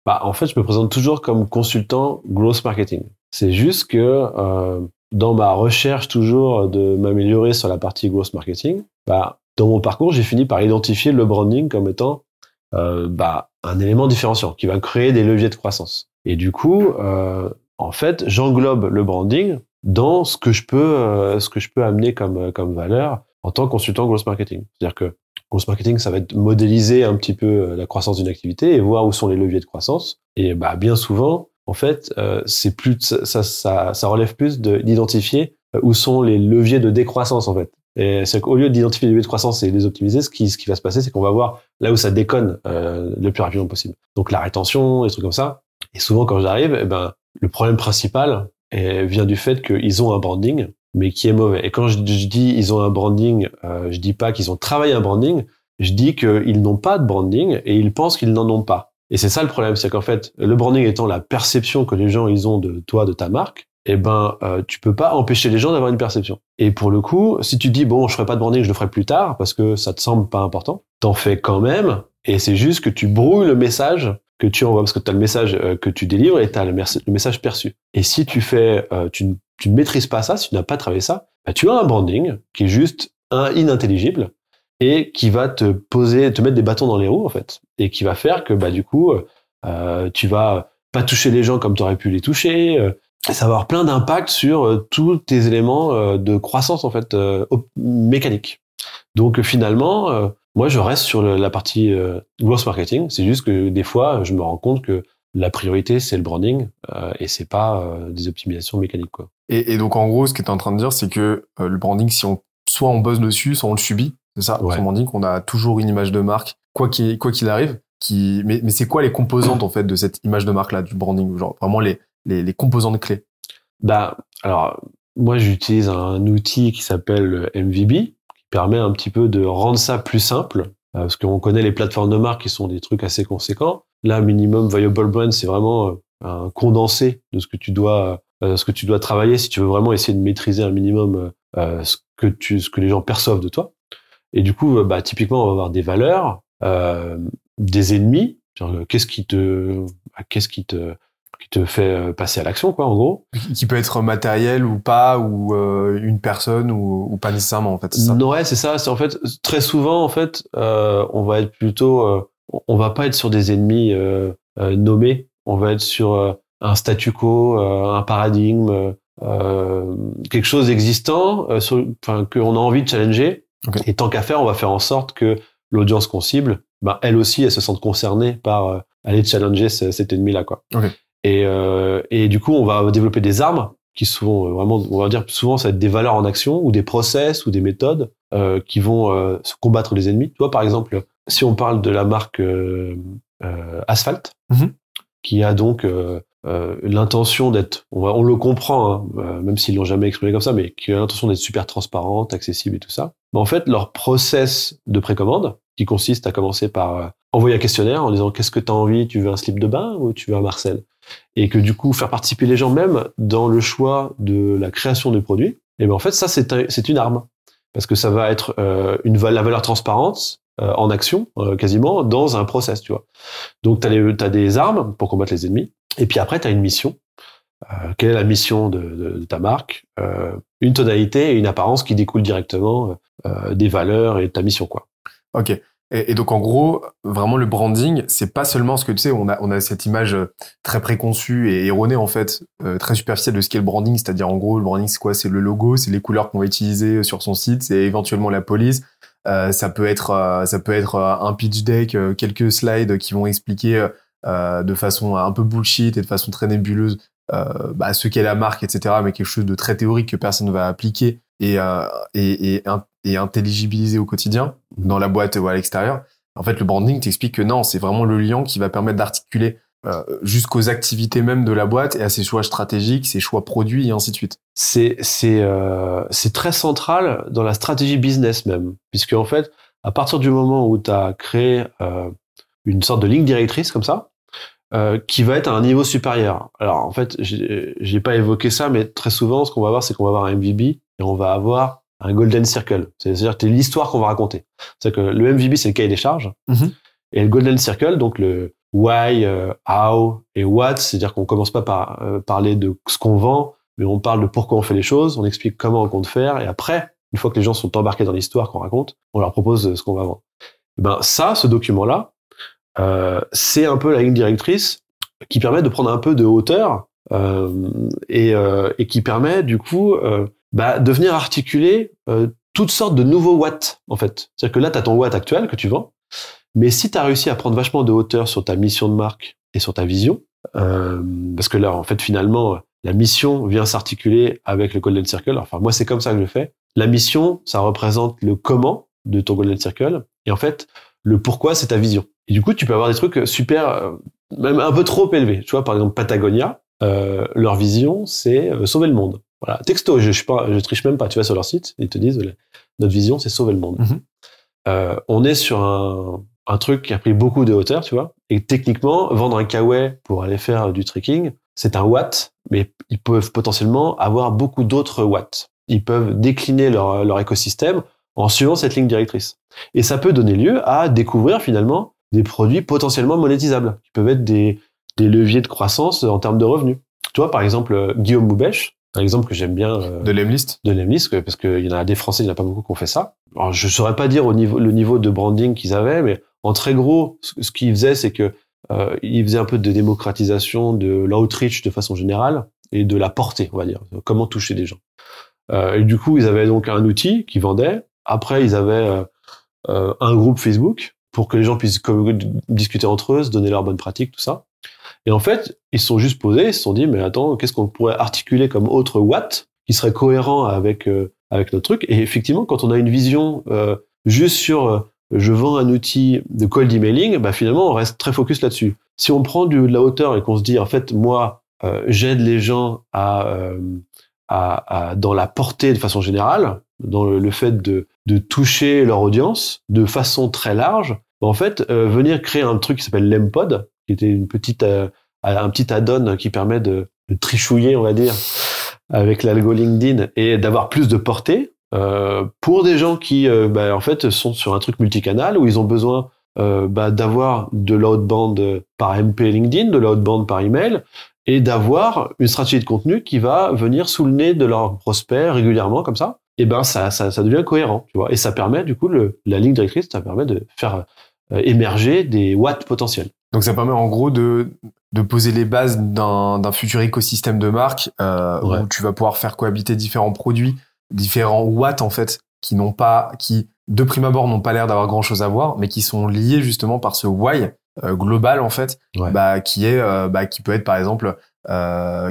Bah, en fait, je me présente toujours comme consultant growth marketing. C'est juste que euh, dans ma recherche toujours de m'améliorer sur la partie growth marketing, bah, dans mon parcours, j'ai fini par identifier le branding comme étant euh, bah, un élément différenciant qui va créer des leviers de croissance. Et du coup, euh, en fait, j'englobe le branding dans ce que je peux, euh, ce que je peux amener comme, comme valeur en tant que consultant growth marketing. C'est-à-dire que growth marketing, ça va être modéliser un petit peu euh, la croissance d'une activité et voir où sont les leviers de croissance. Et bah, bien souvent, en fait, euh, ça, ça, relève plus de- d'identifier euh, où sont les leviers de décroissance en fait. Et c'est qu'au lieu d'identifier les leviers de croissance et les optimiser, ce qui, ce qui va se passer, c'est qu'on va voir là où ça déconne euh, le plus rapidement possible. Donc la rétention, des trucs comme ça. Et souvent, quand j'arrive, eh ben, le problème principal eh, vient du fait qu'ils ont un branding, mais qui est mauvais. Et quand je, je dis ils ont un branding, euh, je dis pas qu'ils ont travaillé un branding, je dis qu'ils n'ont pas de branding et ils pensent qu'ils n'en ont pas. Et c'est ça le problème, c'est qu'en fait, le branding étant la perception que les gens ils ont de toi, de ta marque, eh ben, euh, tu peux pas empêcher les gens d'avoir une perception. Et pour le coup, si tu dis bon, je ferai pas de branding, je le ferai plus tard parce que ça te semble pas important, t'en fais quand même. Et c'est juste que tu brouilles le message que tu envoies parce que tu as le message euh, que tu délivres et tu as le, message perçu. Et si tu fais, euh, tu ne maîtrises pas ça, si tu n'as pas travaillé ça, bah, tu as un branding qui est juste un inintelligible et qui va te poser, te mettre des bâtons dans les roues en fait, et qui va faire que bah du coup, euh, tu vas pas toucher les gens comme tu aurais pu les toucher. euh, ça va avoir plein d'impact sur euh, tous tes éléments euh, de croissance en fait mécanique. Donc finalement, moi je reste sur la partie growth marketing. C'est juste que des fois, je me rends compte que la priorité c'est le branding et c'est pas des optimisations mécaniques quoi.
et, et donc, en gros, ce que tu es en train de dire, c'est que le branding, si on, soit on bosse dessus, soit on le subit. C'est ça,
Ouais.
son branding, on a toujours une image de marque, quoi qu'il quoi qu'il arrive. Qui, mais mais c'est quoi les composantes, en fait, de cette image de marque-là, du branding? Genre, vraiment les, les, les composantes clés.
Bah, alors, moi, j'utilise un outil qui s'appelle le MVB, qui permet un petit peu de rendre ça plus simple, euh, parce qu'on connaît les plateformes de marque qui sont des trucs assez conséquents. Là, Minimum Viable Brand, c'est vraiment euh, un condensé de ce que tu dois, euh, ce que tu dois travailler si tu veux vraiment essayer de maîtriser un minimum ce que tu, ce que les gens perçoivent de toi. Et du coup, euh, bah, typiquement, on va avoir des valeurs, euh, des ennemis. Euh, Qu'est-ce qui te, bah, qu'est-ce qui te, qui te fait euh, passer à l'action, quoi, en gros.
Qui peut être matériel ou pas, ou euh, une personne, ou, ou pas nécessairement, en fait. Ça.
Non, ouais, c'est ça. C'est en fait très souvent en fait, euh, on va être plutôt, euh, on va pas être sur des ennemis nommés. On va être sur un statu quo, euh, un paradigme, euh, quelque chose d'existant, euh, sur- enfin qu'on a envie de challenger. Et tant qu'à faire, on va faire en sorte que l'audience qu'on cible, ben, elle aussi, elle se sente concernée par euh, aller challenger ce- cet ennemi-là, quoi. Et, euh, et du coup, on va développer des armes qui sont euh, vraiment, on va dire souvent, ça va être des valeurs en action ou des process ou des méthodes euh, qui vont euh, se combattre les ennemis. Tu vois, par exemple, si on parle de la marque euh, euh, Asphalt,
Mhm.
qui a donc euh, euh, l'intention d'être, on, on le comprend, hein, euh, même s'ils l'ont jamais exprimé comme ça, mais qui a l'intention d'être super transparente, accessible et tout ça. En fait, leur process de précommande, qui consiste à commencer par euh, envoyer un questionnaire en disant qu'est-ce que tu as envie, tu veux un slip de bain ou tu veux un Marcel? Et que du coup, faire participer les gens même dans le choix de la création de produits, et ben en fait, ça, c'est un- c'est une arme. Parce que ça va être euh, une, la valeur transparente euh, en action, euh, quasiment, dans un process, tu vois. Donc, tu as, as des armes pour combattre les ennemis. Et puis après, tu as une mission. Euh, quelle est la mission de, ta marque? Euh, Une tonalité et une apparence qui découlent directement euh, des valeurs et de ta mission, quoi.
Ok. Et, donc en gros, vraiment le branding, c'est pas seulement ce que tu sais, on a on a cette image très préconçue et erronée en fait, très superficielle de ce qu'est le branding, c'est-à-dire en gros le branding c'est quoi? C'est le logo, c'est les couleurs qu'on va utiliser sur son site, c'est éventuellement la police, ça peut être, ça peut être un pitch deck, quelques slides qui vont expliquer de façon un peu bullshit et de façon très nébuleuse bah, ce qu'est la marque, etc. Mais quelque chose de très théorique que personne ne va appliquer et, euh, et, et, et intelligibiliser au quotidien dans la boîte ou à l'extérieur. En fait, le branding t'explique que non, c'est vraiment le lien qui va permettre d'articuler euh, jusqu'aux activités même de la boîte et à ses choix stratégiques, ses choix produits et ainsi de suite.
c'est c'est euh, c'est très central dans la stratégie business même, puisque en fait, à partir du moment où tu as créé euh, une sorte de ligne directrice comme ça, euh, qui va être à un niveau supérieur. Alors en fait, j'ai pas évoqué ça, mais très souvent, ce qu'on va avoir, c'est qu'on va avoir un MVB et on va avoir un golden circle. C'est-à-dire que c'est l'histoire qu'on va raconter. C'est que le MVB, c'est le cahier des charges,
Mhm.
et le golden circle, donc le why, euh, how et what, c'est-à-dire qu'on commence pas par euh, parler de ce qu'on vend, mais on parle de pourquoi on fait les choses, on explique comment on compte faire, et après, une fois que les gens sont embarqués dans l'histoire qu'on raconte, on leur propose ce qu'on va vendre. Et ben ça, ce document-là, c'est un peu la ligne directrice qui permet de prendre un peu de hauteur euh, et, euh, et qui permet du coup euh, bah, de venir articuler euh, toutes sortes de nouveaux watts en fait. C'est-à-dire que là, tu as ton watt actuel que tu vends, mais si tu as réussi à prendre vachement de hauteur sur ta mission de marque et sur ta vision, euh, parce que là, en fait, finalement, la mission vient s'articuler avec le Golden Circle. Enfin, moi, c'est comme ça que je fais. La mission, ça représente le comment de ton Golden Circle. Et en fait, le pourquoi, c'est ta vision. Et du coup, tu peux avoir des trucs super, euh, même un peu trop élevés. Tu vois, par exemple, Patagonia, euh, leur vision, c'est euh, sauver le monde. Voilà, texto, je, je, je triche même pas. Tu vas sur leur site, ils te disent, euh, notre vision, c'est sauver le monde.
Mhm.
Euh, on est sur un, un truc qui a pris beaucoup de hauteur, tu vois. Et techniquement, vendre un kawaii pour aller faire du trekking, c'est un watt, mais ils peuvent potentiellement avoir beaucoup d'autres watts. Ils peuvent décliner leur, leur écosystème en suivant cette ligne directrice. Et ça peut donner lieu à découvrir finalement des produits potentiellement monétisables, qui peuvent être des, des leviers de croissance en termes de revenus. Tu vois, par exemple, euh, Guillaume Moubèche, un exemple que j'aime bien euh,
De l'Emlist
de l'Emlist, parce qu'il y en a des Français, il n'y en a pas beaucoup qui ont fait ça. Alors, je saurais pas dire au niveau, le niveau de branding qu'ils avaient, mais en très gros, ce, ce qu'ils faisaient, c'est que euh, ils faisaient un peu de démocratisation de l'outreach de façon générale et de la portée, on va dire, comment toucher des gens. Euh, et du coup, ils avaient donc un outil qui vendait. Après, ils avaient euh, un groupe Facebook pour que les gens puissent discuter entre eux, se donner leurs bonnes pratiques, tout ça. Et en fait, ils se sont juste posés, ils se sont dit, mais attends, qu'est-ce qu'on pourrait articuler comme autre Watt qui serait cohérent avec euh, avec notre truc? Et effectivement, quand on a une vision euh, juste sur euh, je vends un outil de cold emailing, bah finalement, on reste très focus là-dessus. Si on prend du, de la hauteur et qu'on se dit, en fait, moi, euh, j'aide les gens à, euh, à, à- dans la portée de façon générale, dans le, le fait de, de toucher leur audience de façon très large, bah, en fait, euh, venir créer un truc qui s'appelle l'Empod, qui était une petite, euh, un petit add-on qui permet de, trichouiller, on va dire, avec l'algo LinkedIn et d'avoir plus de portée euh, pour des gens qui, euh, bah, en fait, sont sur un truc multicanal où ils ont besoin euh, bah, d'avoir de l'outbound par MP LinkedIn, de l'outbound par email, et d'avoir une stratégie de contenu qui va venir sous le nez de leurs prospects régulièrement comme ça. Et ben ça, ça, ça devient cohérent, tu vois. Et ça permet du coup le, la ligne directrice, ça permet de faire euh, émerger des watts potentiels.
Donc ça permet en gros de, de poser les bases d'un futur écosystème de marque euh,
Ouais.
où tu vas pouvoir faire cohabiter différents produits, différents watts en fait, qui n'ont pas, qui de prime abord n'ont pas l'air d'avoir grand chose à voir, mais qui sont liés justement par ce why euh, global en fait,
Ouais.
bah, qui est, bah, qui peut être par exemple,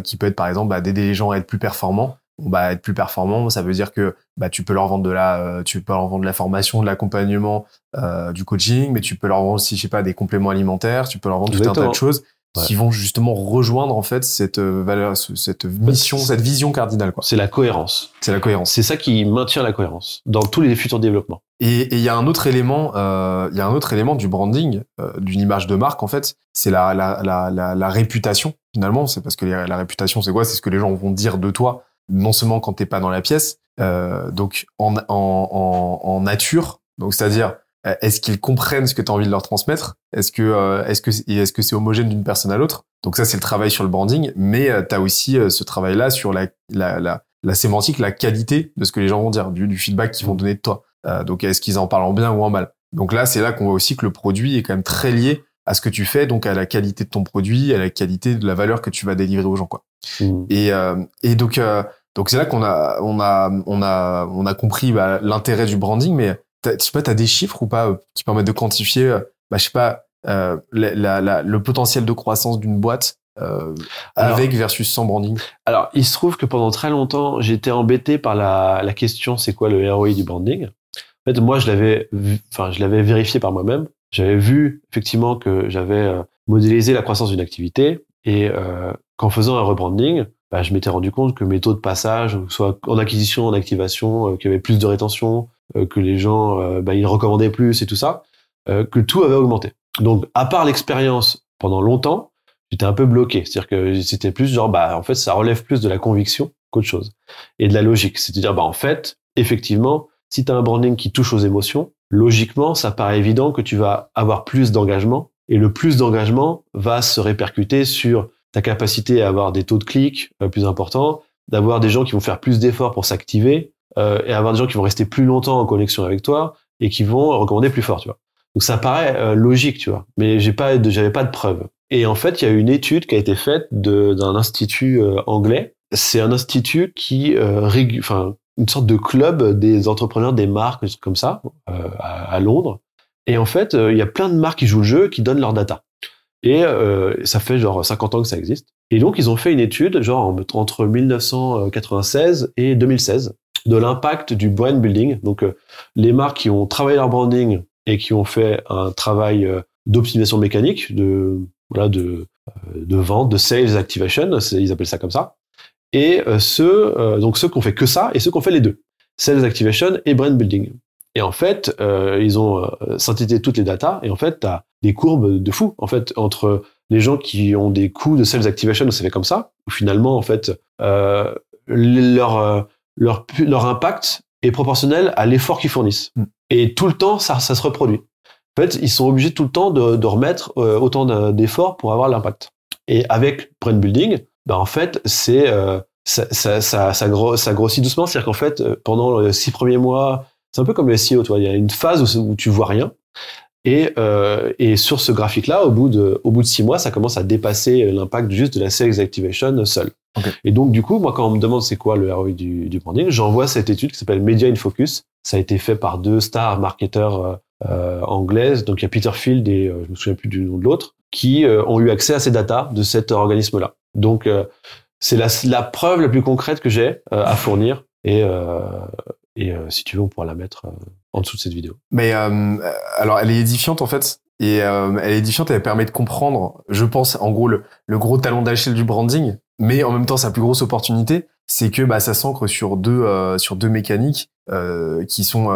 qui peut être par exemple bah, d'aider les gens à être plus performants. Bah, être plus performant, ça veut dire que bah, tu peux leur vendre de la, euh, tu peux leur vendre de la formation, de l'accompagnement, euh, du coaching, mais tu peux leur vendre aussi, je sais pas, des compléments alimentaires, tu peux leur vendre tout un tas de choses
Ouais.
qui vont justement rejoindre en fait cette euh, valeur, ce- cette mission, cette vision cardinale.
C'est la cohérence.
C'est la cohérence.
C'est ça qui maintient la cohérence dans tous les futurs développements.
Et il y a un autre élément, euh, il y a un autre élément du branding, euh, d'une image de marque en fait, c'est la, la, la, la, la réputation finalement. C'est parce que la réputation, c'est quoi? C'est ce que les gens vont dire de toi, non seulement quand t'es pas dans la pièce, euh, donc en, en, en, en nature. Donc c'est-à-dire, euh, est-ce qu'ils comprennent ce que tu as envie de leur transmettre? Est-ce que euh, est-ce que est-ce que c'est homogène d'une personne à l'autre? Donc ça, c'est le travail sur le branding, mais tu as aussi euh, ce travail-là sur la, la, la, la sémantique, la qualité de ce que les gens vont dire, du, du feedback qu'ils vont donner de toi. Euh, donc, est-ce qu'ils en parlent en bien ou en mal? Donc là, c'est là qu'on voit aussi que le produit est quand même très lié à ce que tu fais, donc à la qualité de ton produit, à la qualité de la valeur que tu vas délivrer aux gens, quoi.
Mm.
Et, euh, et donc, euh, donc c'est là qu'on a, on a, on a, on a compris bah, l'intérêt du branding, mais je sais pas, t'as des chiffres ou pas euh, qui permettent de quantifier, euh, bah, je sais pas, euh, la- la- la- le potentiel de croissance d'une boîte euh,
Alors-
avec versus sans branding?
Alors, il se trouve que pendant très longtemps, j'étais embêté par la, la question c'est quoi le ROI du branding? En fait, moi, je l'avais, enfin, je l'avais vérifié par moi-même. J'avais vu effectivement que j'avais euh, modélisé la croissance d'une activité et euh, qu'en faisant un rebranding, bah, je m'étais rendu compte que mes taux de passage, que soit en acquisition, en activation, euh, qu'il y avait plus de rétention, euh, que les gens, euh, bah, ils recommandaient plus et tout ça, euh, que tout avait augmenté. Donc, à part l'expérience pendant longtemps, j'étais un peu bloqué. C'est-à-dire que c'était plus genre, bah, en fait, ça relève plus de la conviction qu'autre chose. Et de la logique. C'est-à-dire, bah, en fait, effectivement, si tu as un branding qui touche aux émotions, logiquement, ça paraît évident que tu vas avoir plus d'engagement. Et le plus d'engagement va se répercuter sur ta capacité à avoir des taux de clics euh, plus importants, d'avoir des gens qui vont faire plus d'efforts pour s'activer, euh, et avoir des gens qui vont rester plus longtemps en connexion avec toi et qui vont recommander plus fort, tu vois. Donc ça paraît euh, logique, tu vois, mais j'ai pas, j'avais pas de preuves. Et en fait, il y a une étude qui a été faite d'un institut euh, anglais. C'est un institut qui, enfin, une sorte de club des entrepreneurs des marques comme ça euh, à, Londres. Et en fait, euh, il y a plein de marques qui jouent le jeu, qui donnent leur data. Et euh, ça fait genre 50 ans que ça existe. Et donc, ils ont fait une étude, genre en- entre 1996 et 2016, de l'impact du brand building. Donc, euh, les marques qui ont travaillé leur branding et qui ont fait un travail euh, d'optimisation mécanique, de voilà, de, de vente, de sales activation, ils appellent ça comme ça. Et euh, ceux, euh, donc ceux qui ont fait que ça et ceux qui ont fait les deux, sales activation et brand building. Et en fait, euh, ils ont euh, synthétisé toutes les datas et en fait, tu as des courbes de fou. En fait, entre les gens qui ont des coûts de sales activation, c'est fait comme ça, où finalement, en fait, euh, leur, leur, leur impact est proportionnel à l'effort qu'ils fournissent.
Mm.
Et tout le temps, ça, ça se reproduit. En fait, ils sont obligés tout le temps de, de remettre autant de- d'efforts pour avoir l'impact. Et avec brand building, ben en fait, c'est euh, ça, ça, ça, ça, gros- ça grossit doucement. C'est-à-dire qu'en fait, euh, pendant les six premiers mois, c'est un peu comme le SEO, tu vois, il y a une phase où, où tu vois rien. Et, euh, et sur ce graphique-là, au bout de, au bout de six mois, ça commence à dépasser l'impact juste de la sales activation seule. Et donc, du coup, moi, quand on me demande c'est quoi le ROI du, du branding, j'envoie cette étude qui s'appelle Media in Focus. Ça a été fait par deux stars marketeurs euh, euh, anglaises. Donc, il y a Peter Field et euh, je me souviens plus du nom de l'autre, qui euh, ont eu accès à ces datas de cet organisme-là. Donc, euh, c'est la, preuve la plus concrète que j'ai euh, à fournir. Et, euh, si tu veux, on pourra la mettre en dessous de cette vidéo.
Mais alors, elle est édifiante en fait. Et elle est édifiante, elle permet de comprendre, je pense, en gros, le, gros talon d'Achille du branding. Mais en même temps, sa plus grosse opportunité, c'est que bah, ça s'ancre sur deux sur deux mécaniques qui sont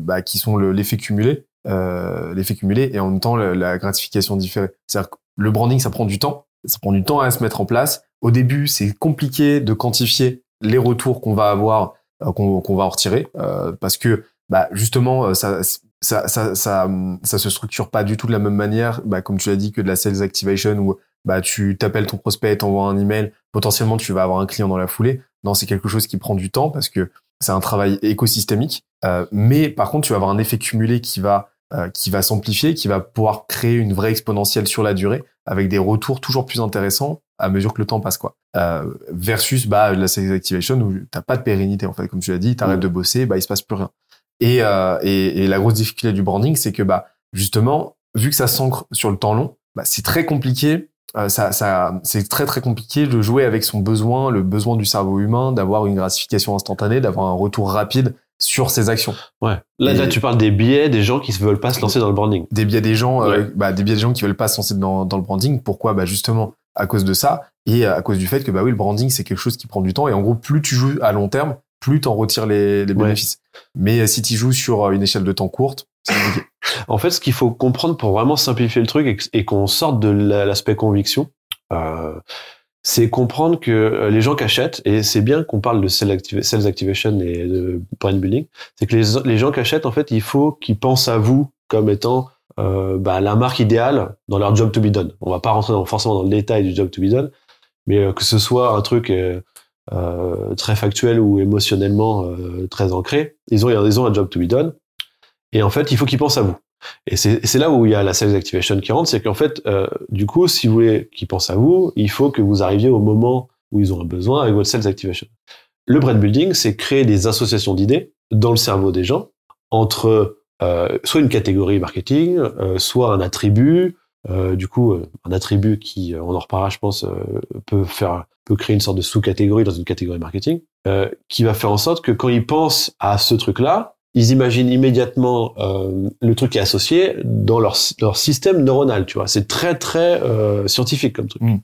bah, sont le- l'effet cumulé, l'effet cumulé, et en même temps la gratification différée. C'est-à-dire que le branding, ça prend du temps, ça prend du temps à se mettre en place. Au début, c'est compliqué de quantifier les retours qu'on va avoir, euh, qu'on va en retirer, euh, parce que bah, justement, euh, ça, ça, ça, ça, se structure pas du tout de la même manière, bah, comme tu l'as dit, que de la sales activation où bah, tu t'appelles ton prospect, t'envoies un email, potentiellement tu vas avoir un client dans la foulée. Non, c'est quelque chose qui prend du temps parce que c'est un travail écosystémique. Euh, mais par contre, tu vas avoir un effet cumulé qui va, qui va s'amplifier, qui va pouvoir créer une vraie exponentielle sur la durée avec des retours toujours plus intéressants à mesure que le temps passe, quoi. Euh, versus bah, la sales activation où t'as pas de pérennité, en fait. Comme tu l'as dit, t'arrêtes
Mm.
de bosser, bah, il se passe plus rien. Et, euh, et, et la grosse difficulté du branding, c'est que bah justement, vu que ça s'ancre sur le temps long, bah, c'est très compliqué. euh, ça, ça, c'est très très compliqué de jouer avec son besoin, le besoin du cerveau humain, d'avoir une gratification instantanée, d'avoir un retour rapide sur ses actions.
Ouais. Là,
Et-
là, tu parles des biais des gens qui ne veulent pas se lancer dans le branding.
Des biais des gens, euh, bah, des biais des gens qui veulent pas se lancer dans, dans le branding. Pourquoi? Bah justement à cause de ça et à cause du fait que bah oui, le branding c'est quelque chose qui prend du temps et en gros plus tu joues à long terme, plus t'en retires les, les
Ouais.
bénéfices. Mais euh, si tu joues sur euh, une échelle de temps courte, c'est compliqué.
En fait, ce qu'il faut comprendre pour vraiment simplifier le truc et qu'on sorte de la- l'aspect conviction, euh, c'est comprendre que euh, les gens qui achètent, et c'est bien qu'on parle de sales, activa- sales activation et de brand building, c'est que les, gens qui achètent, en fait, il faut qu'ils pensent à vous comme étant euh, bah, la marque idéale dans leur job to be done. On va pas rentrer dans- forcément dans le détail du job to be done, mais euh, que ce soit un truc euh, très factuel ou émotionnellement très ancré, ils ont, ils ont un job to be done. Et en fait, il faut qu'ils pensent à vous. Et c'est là où il y a la sales activation qui rentre, c'est qu'en fait, euh, du coup, si vous voulez qu'ils pensent à vous, il faut que vous arriviez au moment où ils ont un besoin avec votre sales activation. Le brand building, c'est créer des associations d'idées dans le cerveau des gens entre euh, soit une catégorie marketing, euh, soit un attribut. Euh, du coup, euh, un attribut qui, euh, on en reparlera, je pense, peut faire, peut créer une sorte de sous-catégorie dans une catégorie marketing, qui va faire en sorte que quand ils pensent à ce truc-là, ils imaginent immédiatement euh, le truc qui est associé dans leur, leur système neuronal, tu vois. C'est très, très euh, scientifique comme truc.
Mm.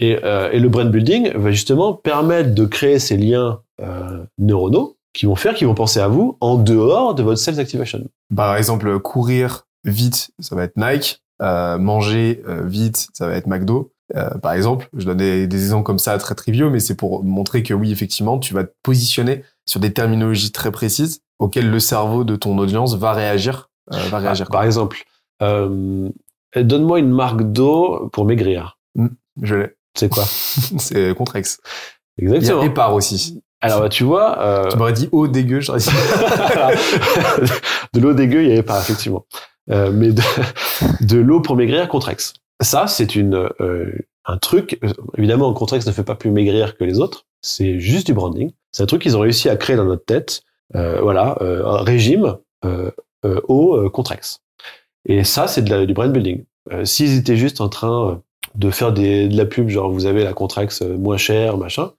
Et, euh, et le brain building va justement permettre de créer ces liens euh, neuronaux qui vont faire qu'ils vont penser à vous en dehors de votre sales activation.
Par exemple, courir vite, ça va être Nike. Euh, manger euh, vite, ça va être McDo. Euh, par exemple, je donne des, des exemples comme ça très triviaux, mais c'est pour montrer que oui, effectivement, tu vas te positionner sur des terminologies très précises auxquelles le cerveau de ton audience va réagir. euh, va réagir.
Par exemple, euh, donne-moi une marque d'eau pour maigrir.
Je l'ai.
C'est quoi?
C'est Contrex. Il y a
Exactement.
Épar aussi.
Alors bah, tu vois,
Tu m'aurais dit eau dégueu, j'aurais dit.
de l'eau dégueu, il n'y avait pas effectivement, mais de, de l'eau pour maigrir Contrex. Ça, c'est une euh, un truc. Évidemment, Contrex ne fait pas plus maigrir que les autres. C'est juste du branding. C'est un truc qu'ils ont réussi à créer dans notre tête. Euh, voilà, euh, un régime euh, euh, eau euh, Contrex. Et ça, c'est du brand building. S'ils étaient juste en train de faire des, de la pub, genre vous avez la Contrex moins chère, machin,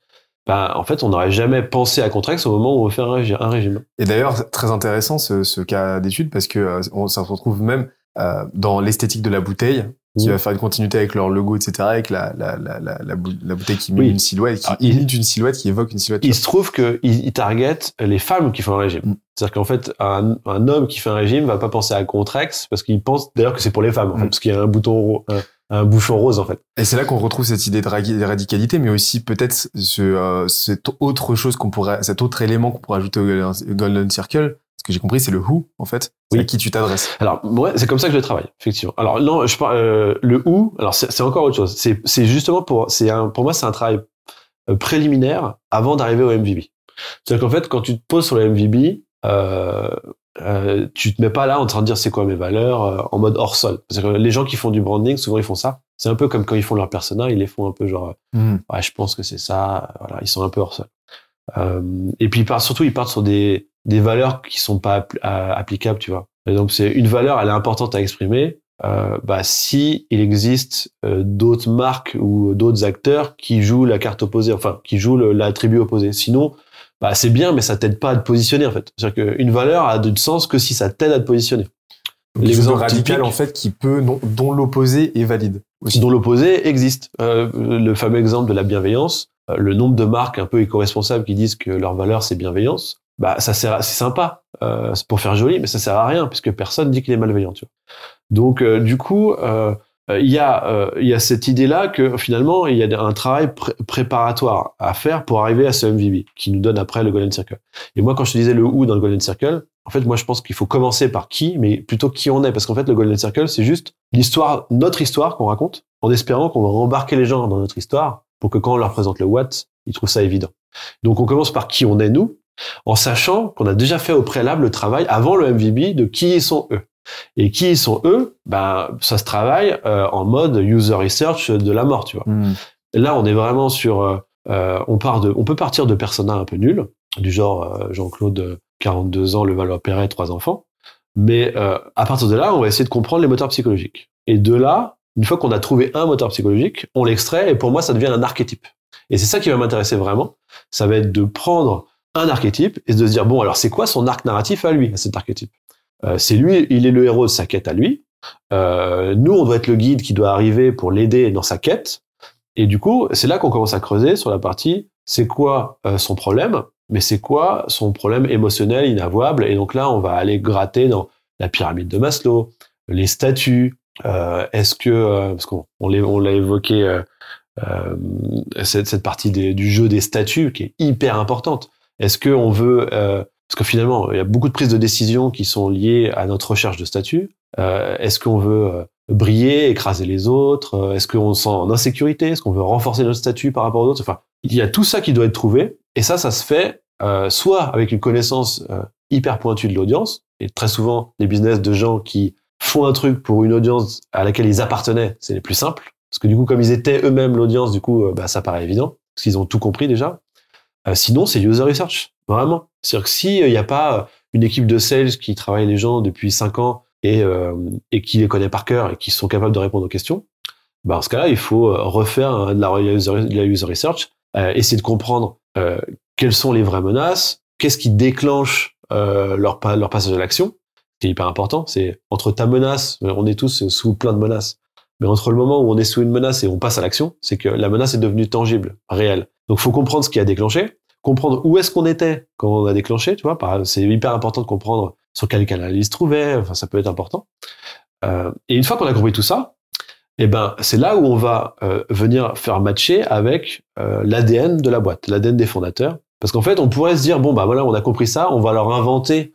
ben, en fait, on n'aurait jamais pensé à Contrex au moment où on un, régi- un régime.
Et d'ailleurs, très intéressant ce, ce cas d'étude parce que ça se retrouve même euh, dans l'esthétique de la bouteille qui va faire une continuité avec leur logo, etc. Avec la, la, la, la, la, bou- la bouteille qui met une silhouette, qui imite une silhouette, qui évoque une silhouette.
il se trouve qu'ils ils targetent les femmes qui font un régime.
Mm.
C'est-à-dire qu'en fait, un, homme qui fait un régime va pas penser à Contrex parce qu'il pense d'ailleurs que c'est pour les femmes,
Mm.
parce qu'il y a un bouton, un, bouchon rose en fait.
Et c'est là qu'on retrouve cette idée de ra- de radicalité, mais aussi peut-être ce, euh, cette autre chose qu'on pourrait, cet autre élément qu'on pourrait ajouter au Golden Circle. Ce que j'ai compris, c'est le who, en fait. C'est
Oui.
à qui tu t'adresses.
Alors, moi, c'est comme ça que je le travaille, effectivement. Alors, non, je parle, euh, le où, alors c'est encore autre chose. C'est c'est justement pour, c'est un, pour moi, c'est un travail euh, préliminaire avant d'arriver au MVB. C'est-à-dire qu'en fait, quand tu te poses sur le MVB, euh, euh, tu te mets pas là en train de dire c'est quoi mes valeurs euh, en mode hors sol. Parce que les gens qui font du branding, souvent ils font ça. C'est un peu comme quand ils font leur persona, ils les font un peu genre,
Hmm.
ouais, je pense que c'est ça. Voilà, ils sont un peu hors sol. Euh, et puis surtout, ils partent sur des, des valeurs qui sont pas appli- à- applicables, tu vois. Par exemple, c'est une valeur, elle est importante à exprimer. Euh, bah, si il existe euh, d'autres marques ou d'autres acteurs qui jouent la carte opposée, enfin qui jouent le- l'attribut opposé. Sinon, bah, c'est bien, mais ça t'aide pas à te positionner en fait. C'est-à-dire qu'une valeur a de sens que si ça t'aide à te positionner.
Donc,
L'exemple
radical, en fait, qui peut, dont, dont l'opposé est valide. Aussi.
dont l'opposé existe. Euh, le fameux exemple de la bienveillance, euh, le nombre de marques un peu éco-responsables qui disent que leur valeur c'est bienveillance, bah ça sert, c'est sympa, euh, pour faire joli, mais ça sert à rien puisque personne dit qu'il est malveillant. Tu vois. Donc euh, du coup, euh, euh, il y a euh, il y a cette idée là que finalement il y a un travail pré- préparatoire à faire pour arriver à ce MVB qui nous donne après le Golden Circle. Et moi quand je te disais le où dans le Golden Circle, en fait moi je pense qu'il faut commencer par qui, mais plutôt qui on est parce qu'en fait le Golden Circle c'est juste l'histoire, notre histoire qu'on raconte en espérant qu'on va embarquer les gens dans notre histoire pour que quand on leur présente le what, ils trouvent ça évident. Donc on commence par qui on est nous, en sachant qu'on a déjà fait au préalable le travail avant le MVB de qui ils sont eux. Et qui ils sont eux, ben ça se travaille euh, en mode user research de la mort, tu vois.
Hmm.
Là, on est vraiment sur, euh, euh, on part de, on peut partir de personas un peu nuls, du genre euh, Jean-Claude, euh, 42 ans, le Valois-Perret, trois enfants. Mais euh, à partir de là, on va essayer de comprendre les moteurs psychologiques. Et de là, une fois qu'on a trouvé un moteur psychologique, on l'extrait et pour moi, ça devient un archétype. Et c'est ça qui va m'intéresser vraiment. Ça va être de prendre un archétype et de se dire bon, alors c'est quoi son arc narratif à lui, à cet archétype? Euh, C'est lui, il est le héros de sa quête à lui. Euh, nous, on doit être le guide qui doit arriver pour l'aider dans sa quête. Et du coup, c'est là qu'on commence à creuser sur la partie c'est quoi euh, son problème, mais c'est quoi son problème émotionnel inavouable. Et donc là, on va aller gratter dans la pyramide de Maslow, les statuts. Est-ce que, parce qu'on on l'a évoqué, cette, cette partie du jeu des statuts qui est hyper importante. Est-ce que on veut, euh, parce que finalement, il y a beaucoup de prises de décision qui sont liées à notre recherche de statut. Euh, Est-ce qu'on veut euh, briller, écraser les autres? Euh, Est-ce qu'on se sent en insécurité? Est-ce qu'on veut renforcer notre statut par rapport aux autres? Enfin, il y a tout ça qui doit être trouvé. Et ça, ça se fait euh, soit avec une connaissance euh, hyper pointue de l'audience, et très souvent les business de gens qui font un truc pour une audience à laquelle ils appartenaient, c'est les plus simples. Parce que du coup, comme ils étaient eux-mêmes l'audience, du coup, euh, bah, ça paraît évident, parce qu'ils ont tout compris déjà. Euh, sinon, c'est user research, vraiment. C'est-à-dire que s'il n'y a pas une équipe de sales qui travaille les gens depuis 5 ans et, euh, et qui les connaît par cœur et qui sont capables de répondre aux questions, bah, en ce cas-là, il faut euh, refaire de la user, research, euh, essayer de comprendre euh, quelles sont les vraies menaces, qu'est-ce qui déclenche euh, leur, leur passage à l'action, qui est hyper important. C'est entre ta menace, on est tous sous plein de menaces, mais entre le moment où on est sous une menace et on passe à l'action, c'est que la menace est devenue tangible, réelle. Donc, faut comprendre ce qui a déclenché, comprendre où est-ce qu'on était quand on a déclenché, tu vois. C'est hyper important de comprendre sur quel canal il se trouvait. Enfin, ça peut être important. Euh, et une fois qu'on a compris tout ça, eh ben, c'est là où on va euh, venir faire matcher avec euh, l'ADN de la boîte, l'ADN des fondateurs. Parce qu'en fait, on pourrait se dire bon bah voilà, on a compris ça, on va leur inventer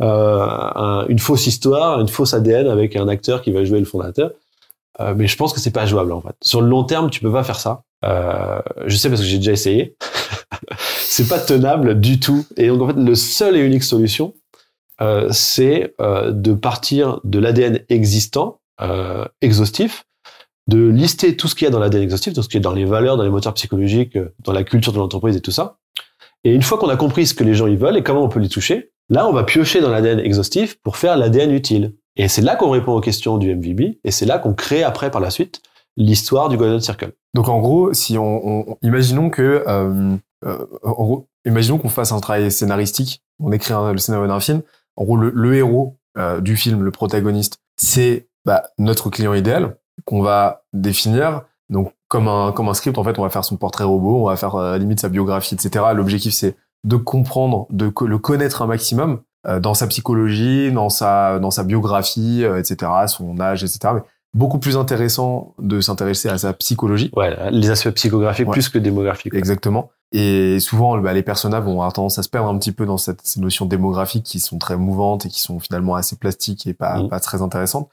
euh, un- une fausse histoire, une fausse ADN avec un acteur qui va jouer le fondateur. Euh, mais je pense que c'est pas jouable en fait. Sur le long terme, tu peux pas faire ça. Euh, je sais parce que j'ai déjà essayé. c'est pas tenable du tout. Et donc en fait, le seul et unique solution, euh, c'est euh, de partir de l'ADN existant, euh, exhaustif, de lister tout ce qu'il y a dans l'ADN exhaustif, tout ce qui est dans les valeurs, dans les moteurs psychologiques, euh, dans la culture de l'entreprise et tout ça. Et une fois qu'on a compris ce que les gens ils veulent et comment on peut les toucher, là on va piocher dans l'ADN exhaustif pour faire l'ADN utile. Et c'est là qu'on répond aux questions du MVB et c'est là qu'on crée après par la suite l'histoire du Golden Circle.
Donc en gros, si on, on- imaginons que, euh, euh, en gros, imaginons qu'on fasse un travail scénaristique, on écrit un- le scénario d'un film. En gros, le, le héros euh, du film, le protagoniste, c'est bah, notre client idéal qu'on va définir. Donc comme un comme un script, en fait, on va faire son portrait robot, on va faire euh, à la limite sa biographie, etc. L'objectif c'est de comprendre, de le connaître un maximum euh, dans sa psychologie, dans sa dans sa biographie, euh, etc. Son âge, etc. beaucoup plus intéressant de s'intéresser à sa psychologie.
Ouais, les aspects psychographiques
Ouais.
plus que démographiques.
Exactement. Et souvent, bah, les personnages vont avoir tendance à se perdre un petit peu dans cette, ces notions démographiques qui sont très mouvantes et qui sont finalement assez plastiques et pas,
Mhm.
pas très intéressantes.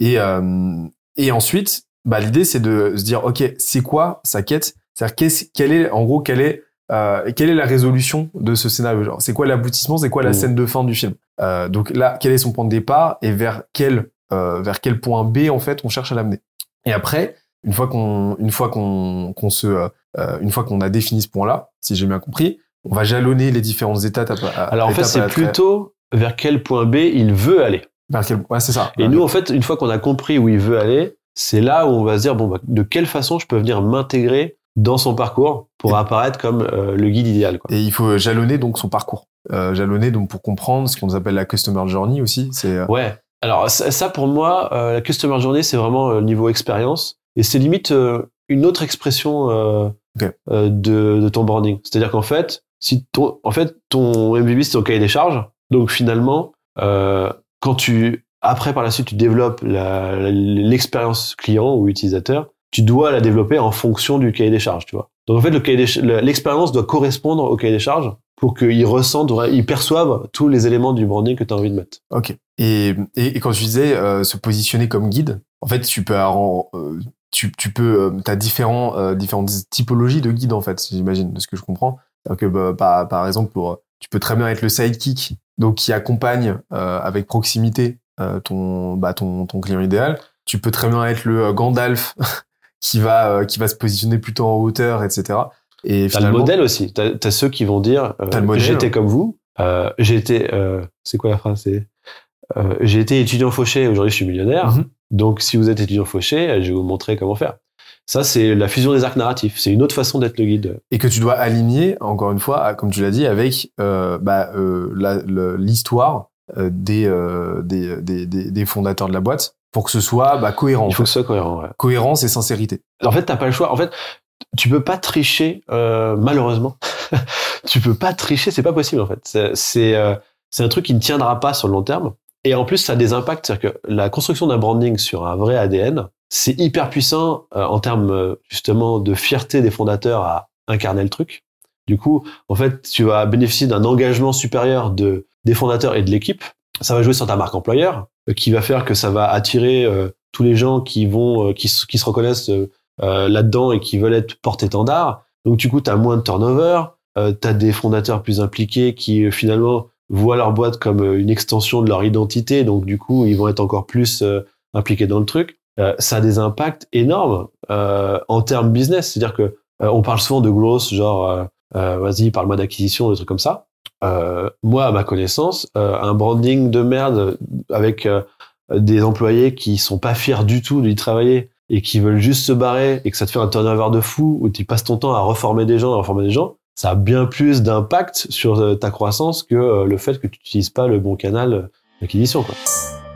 Et, euh, et ensuite, bah, l'idée, c'est de se dire, OK, c'est quoi sa quête? C'est-à-dire, qu'est-ce- quelle est, en gros, quelle est, euh, quelle est la résolution de ce scénario? C'est quoi l'aboutissement? C'est quoi la
Mhm.
scène de fin du film? Euh, Donc là, quel est son point de départ et vers quel, euh, vers quel point B, en fait, on cherche à l'amener Et après, une fois qu'on, une fois qu'on, qu'on se, euh, euh, une fois qu'on a défini ce point-là, si j'ai bien compris, on va jalonner les différentes étapes. À, à-
Alors en fait, c'est plutôt vers quel point B il veut aller.
vers quel- Ouais, c'est ça.
Et nous, en fait, une fois qu'on a compris où il veut aller, c'est là où on va se dire bon, bah, de quelle façon je peux venir m'intégrer dans son parcours pour
Et-
apparaître comme euh, le guide idéal. Quoi.
Et il faut jalonner donc son parcours. Euh, jalonner donc pour comprendre ce qu'on appelle la customer journey aussi. C'est euh,
Ouais. Alors ça, ça, pour moi, euh, la customer journey, c'est vraiment euh, niveau expérience et c'est limite euh, une autre expression euh,
Ok.
euh, de, de ton branding. C'est-à-dire qu'en fait, si ton, en fait, ton MVB c'est ton cahier des charges. Donc finalement, euh, quand tu après par la suite tu développes l'expérience client ou utilisateur, tu dois la développer en fonction du cahier des charges, tu vois. Donc en fait, le- l'expérience doit correspondre au cahier des charges pour qu'ils ressentent, ils perçoivent tous les éléments du branding que tu as envie de mettre.
ok. Et, et, et quand tu disais euh, se positionner comme guide, en fait, tu peux euh, tu, tu peux, euh, t'as différents, euh, différentes typologies de guides en fait, j'imagine, de ce que je comprends. Bah, par, par exemple, pour, tu peux très bien être le sidekick, donc qui accompagne euh, avec proximité euh, ton, bah, ton, ton client idéal. Tu peux très bien être le euh, Gandalf qui va, euh, qui va se positionner plutôt en hauteur, etc. Et
T'as le modèle aussi. T'as as ceux qui vont dire euh, j'étais comme vous. Euh, été. euh, c'est quoi la phrase C'est j'ai été étudiant fauché. Aujourd'hui, je suis millionnaire.
Mhm.
Donc, si vous êtes étudiant fauché, je vais vous montrer comment faire. Ça, c'est la fusion des arcs narratifs. C'est une autre façon d'être le guide.
et que tu dois aligner, encore une fois, à- comme tu l'as dit, avec bah, l'histoire des, des, des, des, des fondateurs de la boîte pour que ce soit bah, cohérent. en
Il faut
fait.
que ce soit cohérent. ouais.
Cohérence et sincérité.
En fait, t'as pas le choix. En fait, tu peux pas tricher, euh, malheureusement. tu peux pas tricher, c'est pas possible en fait. C'est euh, un truc qui ne tiendra pas sur le long terme. Et en plus, ça a des impacts, c'est-à-dire que la construction d'un branding sur un vrai ADN, c'est hyper puissant euh, en termes euh, justement de fierté des fondateurs à incarner le truc. Du coup, en fait, tu vas bénéficier d'un engagement supérieur de des fondateurs et de l'équipe. Ça va jouer sur ta marque employeur, euh, qui va faire que ça va attirer euh, tous les gens qui vont, qui, qui se reconnaissent euh, là-dedans et qui veulent être porte-étendard. Donc du coup, tu as moins de turnover, euh, tu as des fondateurs plus impliqués qui euh, finalement voient leur boîte comme euh, une extension de leur identité, donc du coup, ils vont être encore plus euh, impliqués dans le truc. Ça a des impacts énormes en termes business, c'est-à-dire que on parle souvent de growth, genre vas-y, parle-moi d'acquisition, des trucs comme ça. euh, moi, à ma connaissance, euh, un branding de merde avec euh, des employés qui sont pas fiers du tout d'y travailler et qui veulent juste se barrer et que ça te fait un turnover de fou où tu passes ton temps à reformer des gens, à reformer des gens, ça a bien plus d'impact sur euh, ta croissance que euh, le fait que tu n'utilises pas le bon canal d'acquisition. Quoi.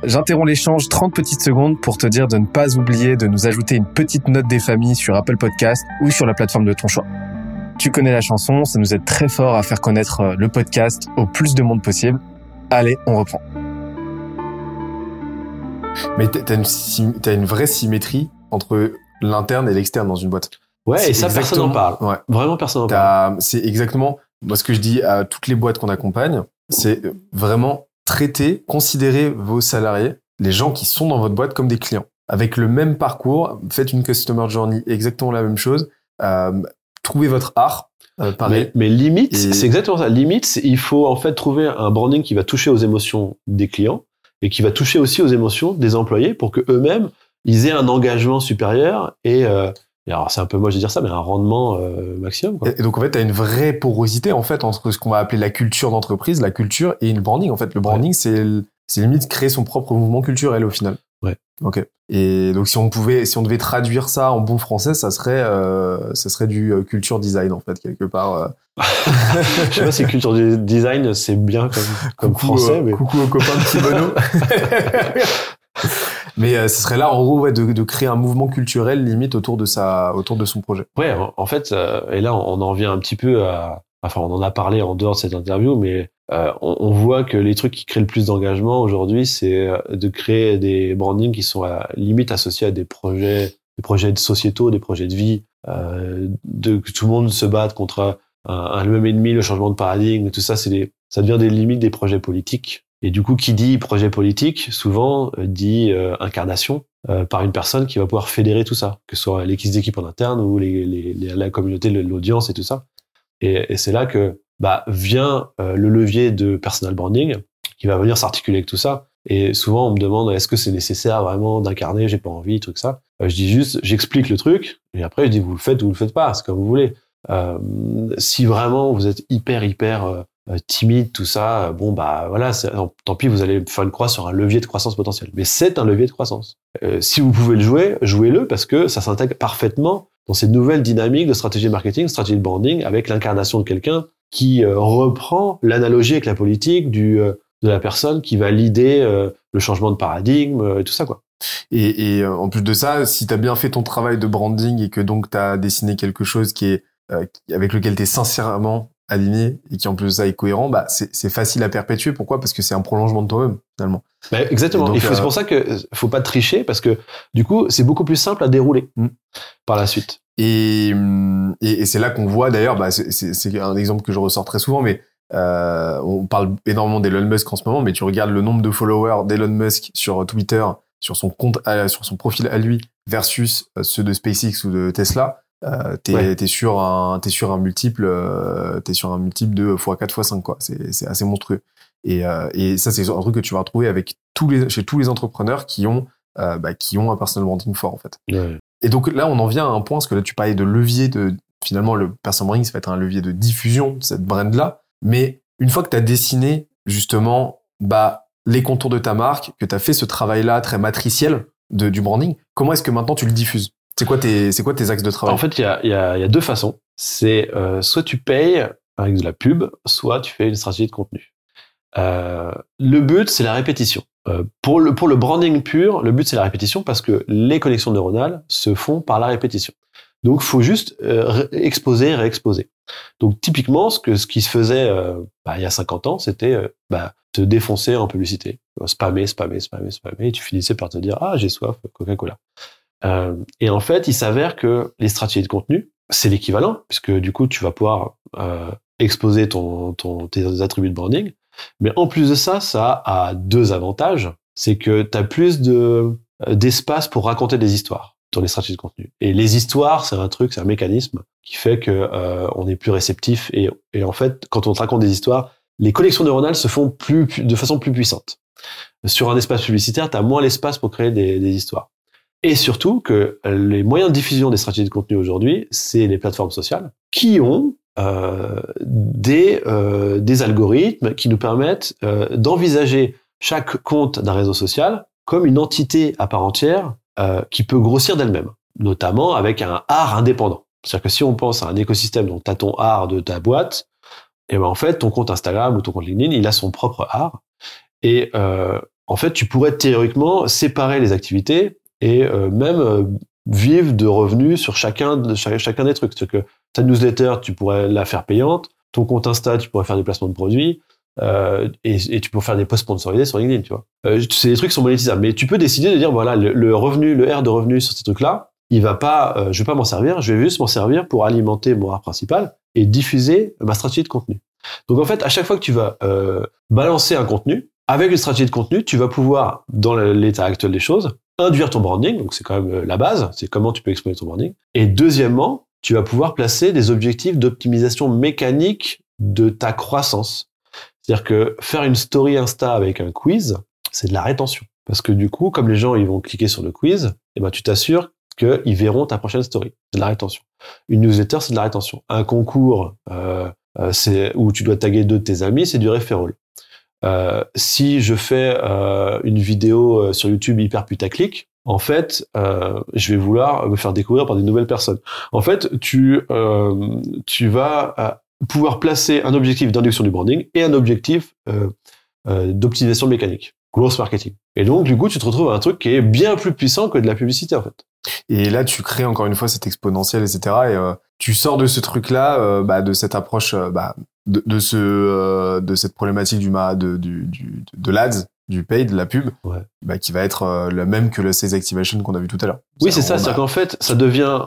J'interromps l'échange 30 petites secondes pour te dire de ne pas oublier de nous ajouter une petite note des familles sur Apple Podcast ou sur la plateforme de ton choix. Tu connais la chanson, ça nous aide très fort à faire connaître euh, le podcast au plus de monde possible. Allez, on reprend.
Mais t'as une, sym- t'as une vraie symétrie entre l'interne et l'externe dans une boîte.
Ouais, et ça, personne n'en parle.
Ouais.
Vraiment, personne n'en parle.
C'est exactement moi ce que je dis à toutes les boîtes qu'on accompagne, c'est vraiment traiter, considérer vos salariés, les gens qui sont dans votre boîte comme des clients, avec le même parcours. Faites une customer journey, exactement la même chose. Euh, trouvez votre art, euh, pareil.
Mais, mais limite,
Et-
c'est exactement ça. Limite, il faut en fait trouver un branding qui va toucher aux émotions des clients et qui va toucher aussi aux émotions des employés pour que eux-mêmes ils aient un engagement supérieur et, euh, alors c'est un peu moi je vais dire ça, mais un rendement euh, maximum. Quoi.
Et donc en fait, tu as une vraie porosité en fait entre ce qu'on va appeler la culture d'entreprise, la culture et le branding. En fait, le branding, c'est c'est limite créer son propre mouvement culturel au final.
Ouais.
Ok. Et donc si on pouvait, si on devait traduire ça en bon français, ça serait, euh, ça serait du culture design en fait quelque part. euh.
je sais pas si culture design c'est bien comme, comme
Coucou,
français, mais
coucou aux copains de. mais euh, ce serait là en gros ouais, de, de créer un mouvement culturel limite autour de sa, autour de son projet.
Ouais, en, fait, euh, et là, on en vient un petit peu à. Enfin, on en a parlé en dehors de cette interview, mais euh, on, on voit que les trucs qui créent le plus d'engagement aujourd'hui, c'est euh, de créer des brandings qui sont à, limite associés à des projets, des projets de sociétaux, des projets de vie, euh, de que tout le monde se batte contre un, un- même ennemi, le changement de paradigme, tout ça, c'est des, ça devient des limites des projets politiques. Et du coup, qui dit projet politique, souvent euh, dit euh, incarnation euh, par une personne qui va pouvoir fédérer tout ça, que ce soit l'équipe d'équipe en interne ou les, les- les- la communauté, l'audience et tout ça. Et, et c'est là que bah, vient euh, le levier de personal branding qui va venir s'articuler avec tout ça. Et souvent, on me demande est-ce que c'est nécessaire vraiment d'incarner J'ai pas envie, truc ça. Euh, je dis juste, j'explique le truc, et après je dis vous le faites ou vous le faites pas, c'est comme vous voulez. Euh, si vraiment vous êtes hyper hyper timide, tout ça, euh, bon bah voilà, tant pis, vous allez faire une croix sur un levier de croissance potentiel. Mais c'est un levier de croissance. Euh, si vous pouvez le jouer, jouez-le parce que ça s'intègre parfaitement dans cette nouvelle dynamique de stratégie marketing, stratégie de branding, avec l'incarnation de quelqu'un qui euh, reprend l'analogie avec la politique du euh, de la personne qui va l'idée le changement de paradigme euh, et tout ça quoi.
Et, et euh, en plus de ça, si tu as bien fait ton travail de branding et que donc tu as dessiné quelque chose qui est euh, avec lequel tu es sincèrement aligné et qui en plus de ça est cohérent, bah c'est c'est facile à perpétuer. Pourquoi? Parce que c'est un prolongement de toi-même finalement.
Bah, exactement.
Et
Il faut-
euh,
C'est pour ça que euh, faut pas tricher parce que du coup c'est beaucoup plus simple à dérouler
Mm.
par la suite.
Et, hum, et, et c'est là qu'on voit d'ailleurs, bah, c'est- c'est c'est un exemple que je ressors très souvent, mais euh, on parle énormément d'Elon Musk en ce moment, mais tu regardes le nombre de followers d'Elon Musk sur Twitter, sur son compte, sur son profil à lui, versus ceux de SpaceX ou de Tesla. Euh, t'es
Ouais.
sur un t'es sur un multiple euh, t'es sur un multiple de x4 x5 quoi c'est assez monstrueux et euh, et ça c'est un truc que tu vas retrouver avec tous les chez tous les entrepreneurs qui ont euh, bah, qui ont un personal branding fort en fait et donc là, on en vient à un point, parce que là, tu parlais de levier de. Finalement, le personal branding, ça va être un levier de diffusion de cette brand-là. Mais une fois que tu as dessiné, justement, bah, les contours de ta marque, que tu as fait ce travail-là très matriciel de, du branding, comment est-ce que maintenant tu le diffuses? C'est quoi, tes, c'est quoi tes axes de travail?
En fait, il y a, y, a, y a deux façons. C'est euh, soit tu payes avec de la pub, soit tu fais une stratégie de contenu. Euh, le but, c'est la répétition. Euh, pour, le, pour le branding pur, le but, c'est la répétition parce que les connexions neuronales se font par la répétition. Donc, faut juste euh, exposer, réexposer. Donc, typiquement, ce, que, ce qui se faisait euh, bah, il y a 50 ans, c'était euh, bah, te défoncer en publicité. Spammer, spammer, spammer, spammer, et tu finissais par te dire « Ah, j'ai soif, Coca-Cola ». Euh, et en fait, il s'avère que les stratégies de contenu, c'est l'équivalent, puisque du coup, tu vas pouvoir euh, exposer ton, ton, tes attributs de branding. Mais en plus de ça, ça a deux avantages. C'est que tu as plus de, euh, d'espace pour raconter des histoires dans les stratégies de contenu. Et les histoires, c'est un truc, c'est un mécanisme qui fait que euh, on est plus réceptif. Et, en fait, quand on te raconte des histoires, les connexions neuronales se font plus, de façon plus puissante. Sur un espace publicitaire, tu as moins l'espace pour créer des, des histoires. Et surtout que les moyens de diffusion des stratégies de contenu aujourd'hui, c'est les plateformes sociales qui ont euh, des, euh, des algorithmes qui nous permettent euh, d'envisager chaque compte d'un réseau social comme une entité à part entière euh, qui peut grossir d'elle-même, notamment avec un art indépendant. C'est-à-dire que si on pense à un écosystème dont tu as ton art de ta boîte, et ben en fait ton compte Instagram ou ton compte LinkedIn, il a son propre art. Et euh, en fait, tu pourrais théoriquement séparer les activités et euh, même euh, vivre de revenus sur chacun, de, cha- chacun des trucs. C'est-à-dire que ta newsletter, tu pourrais la faire payante. Ton compte Insta, tu pourrais faire des placements de produits. euh, et, tu peux faire des posts sponsorisés sur LinkedIn, tu vois. Euh, c'est des trucs qui sont monétisables. Mais tu peux décider de dire, voilà, le, le revenu, le R de revenu sur ces trucs-là, il va pas, euh, je vais pas m'en servir, je vais juste m'en servir pour alimenter mon art principal et diffuser ma stratégie de contenu. Donc en fait, à chaque fois que tu vas euh, balancer un contenu, avec une stratégie de contenu, tu vas pouvoir, dans l'état actuel des choses, induire ton branding, donc c'est quand même euh, la base, c'est comment tu peux exprimer ton branding. Et deuxièmement, tu vas pouvoir placer des objectifs d'optimisation mécanique de ta croissance. C'est-à-dire que faire une story Insta avec un quiz, c'est de la rétention. Parce que du coup, comme les gens ils vont cliquer sur le quiz, eh ben, tu t'assures qu'ils verront ta prochaine story. C'est de la rétention. Une newsletter, c'est de la rétention. Un concours euh, euh, c'est où tu dois taguer deux de tes amis, c'est du referral. Euh, si je fais euh, une vidéo euh, sur YouTube hyper putaclic, en fait, euh, je vais vouloir me faire découvrir par des nouvelles personnes. En fait, tu euh, tu vas pouvoir placer un objectif d'induction du branding et un objectif d'optimisation mécanique, growth marketing. Et donc, du coup, tu te retrouves à un truc qui est bien plus puissant que de la publicité, en fait.
Et là, tu crées encore une fois cette exponentielle, etc. Et tu sors de ce truc-là, bah, de cette approche, bah, de, de ce, euh, de cette problématique du, ma- de, du, du, de l'ads, du paid, de la pub,
Ouais.
bah, qui va être euh, la même que le sales activation qu'on a vu tout à l'heure.
Oui, c'est ça.
a-
C'est-à-dire qu'en fait, ça devient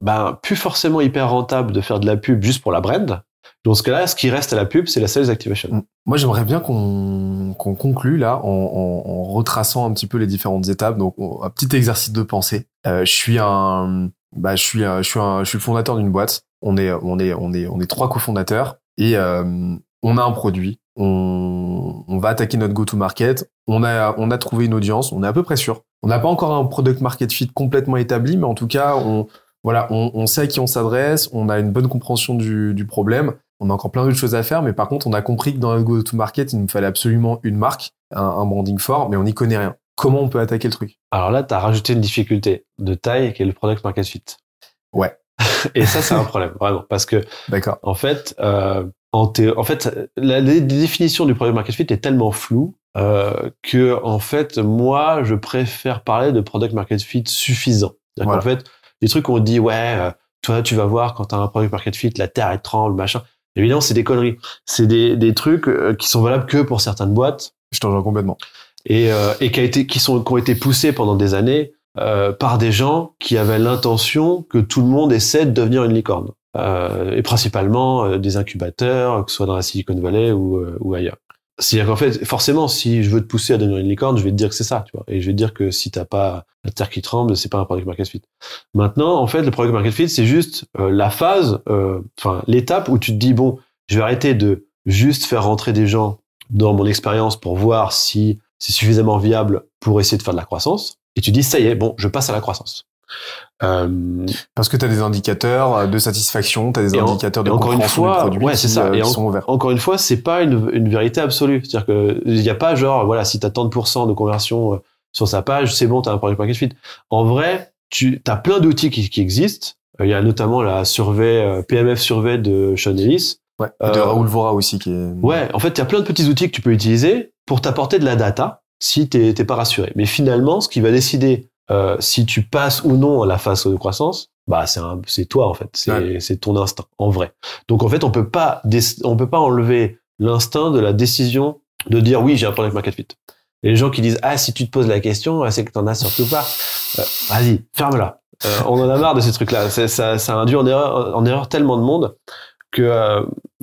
ben, plus forcément hyper rentable de faire de la pub juste pour la brand. Dans ce cas-là, ce qui reste à la pub, c'est la sales activation.
Moi, j'aimerais bien qu'on qu'on conclue là en, en, en retraçant un petit peu les différentes étapes. Donc, on- un petit exercice de pensée. Euh, je suis un, bah, je suis, un, je suis un, je suis le fondateur d'une boîte. On est, on est, on est, on est trois cofondateurs et euh, on a un produit. On, on va attaquer notre go-to-market. On a, on a trouvé une audience. On est à peu près sûr. On n'a pas encore un product market fit complètement établi, mais en tout cas, on, voilà, on, on sait à qui on s'adresse. On a une bonne compréhension du, du problème. On a encore plein d'autres choses à faire, mais par contre, on a compris que dans notre go-to-market, il nous fallait absolument une marque, un, un branding fort, mais on n'y connaît rien. Comment on peut attaquer le truc?
Alors là, tu as rajouté une difficulté de taille qui est le product market fit.
Ouais.
Et ça, c'est un problème, vraiment. Parce que,
D'accord.
en fait, euh, en, thé- en fait la, la définition du product market fit est tellement floue euh, que, en fait, moi, je préfère parler de product market fit suffisant.
Voilà.
qu'en fait, les trucs qu'on dit, ouais, euh, toi, tu vas voir quand tu as un product market fit, la terre, elle tremble, machin. Évidemment, c'est des conneries. C'est des, des trucs euh, qui sont valables que pour certaines boîtes
Je t'en complètement.
et, euh, et qui, a été, qui, sont, qui ont été poussés pendant des années euh, par des gens qui avaient l'intention que tout le monde essaie de devenir une licorne. Euh, et principalement euh, des incubateurs, que ce soit dans la Silicon Valley ou, euh, ou ailleurs. C'est-à-dire qu'en fait, forcément, si je veux te pousser à devenir une licorne, je vais te dire que c'est ça, tu vois. Et je vais te dire que si t'as pas la terre qui tremble, c'est pas un product market fit. Maintenant, en fait, le product market fit, c'est juste euh, la phase, enfin l'étape où tu te dis bon, je vais arrêter de juste faire rentrer des gens dans mon expérience pour voir si c'est suffisamment viable pour essayer de faire de la croissance. Et tu dis ça y est, bon, je passe à la croissance. Euh,
Parce que tu as des indicateurs de satisfaction, tu as des
Et en-
indicateurs de
encore une fois,
du produit
ouais, c'est ça.
euh,
Et en-
sont
encore une fois, c'est pas une, une vérité absolue. C'est-à-dire que il n'y a pas genre, voilà, si tu as tant de pourcents de conversion euh, sur sa page, c'est bon, tu as un product market fit. En vrai, tu as plein d'outils qui, qui existent. Euh, Il y a notamment la survey, euh, PMF survey de Sean Ellis.
Ouais. De
Euh,
Raoul Vora aussi qui est.
Ouais, en fait, il y a plein de petits outils que tu peux utiliser pour t'apporter de la data si t'es t'es pas rassuré. Mais finalement, ce qui va décider euh, si tu passes ou non à la phase de croissance, bah c'est toi en fait, c'est
Ouais.
ton instinct en vrai. Donc en fait, on peut pas on peut pas enlever l'instinct de la décision de dire oui, j'ai un product market fit. Et les gens qui disent ah si tu te poses la question, ah, c'est que t'en as surtout pas. Euh, Vas-y, ferme-la. Euh, on en a marre de ces trucs-là. Ça, ça induit en erreur, en erreur tellement de monde que euh,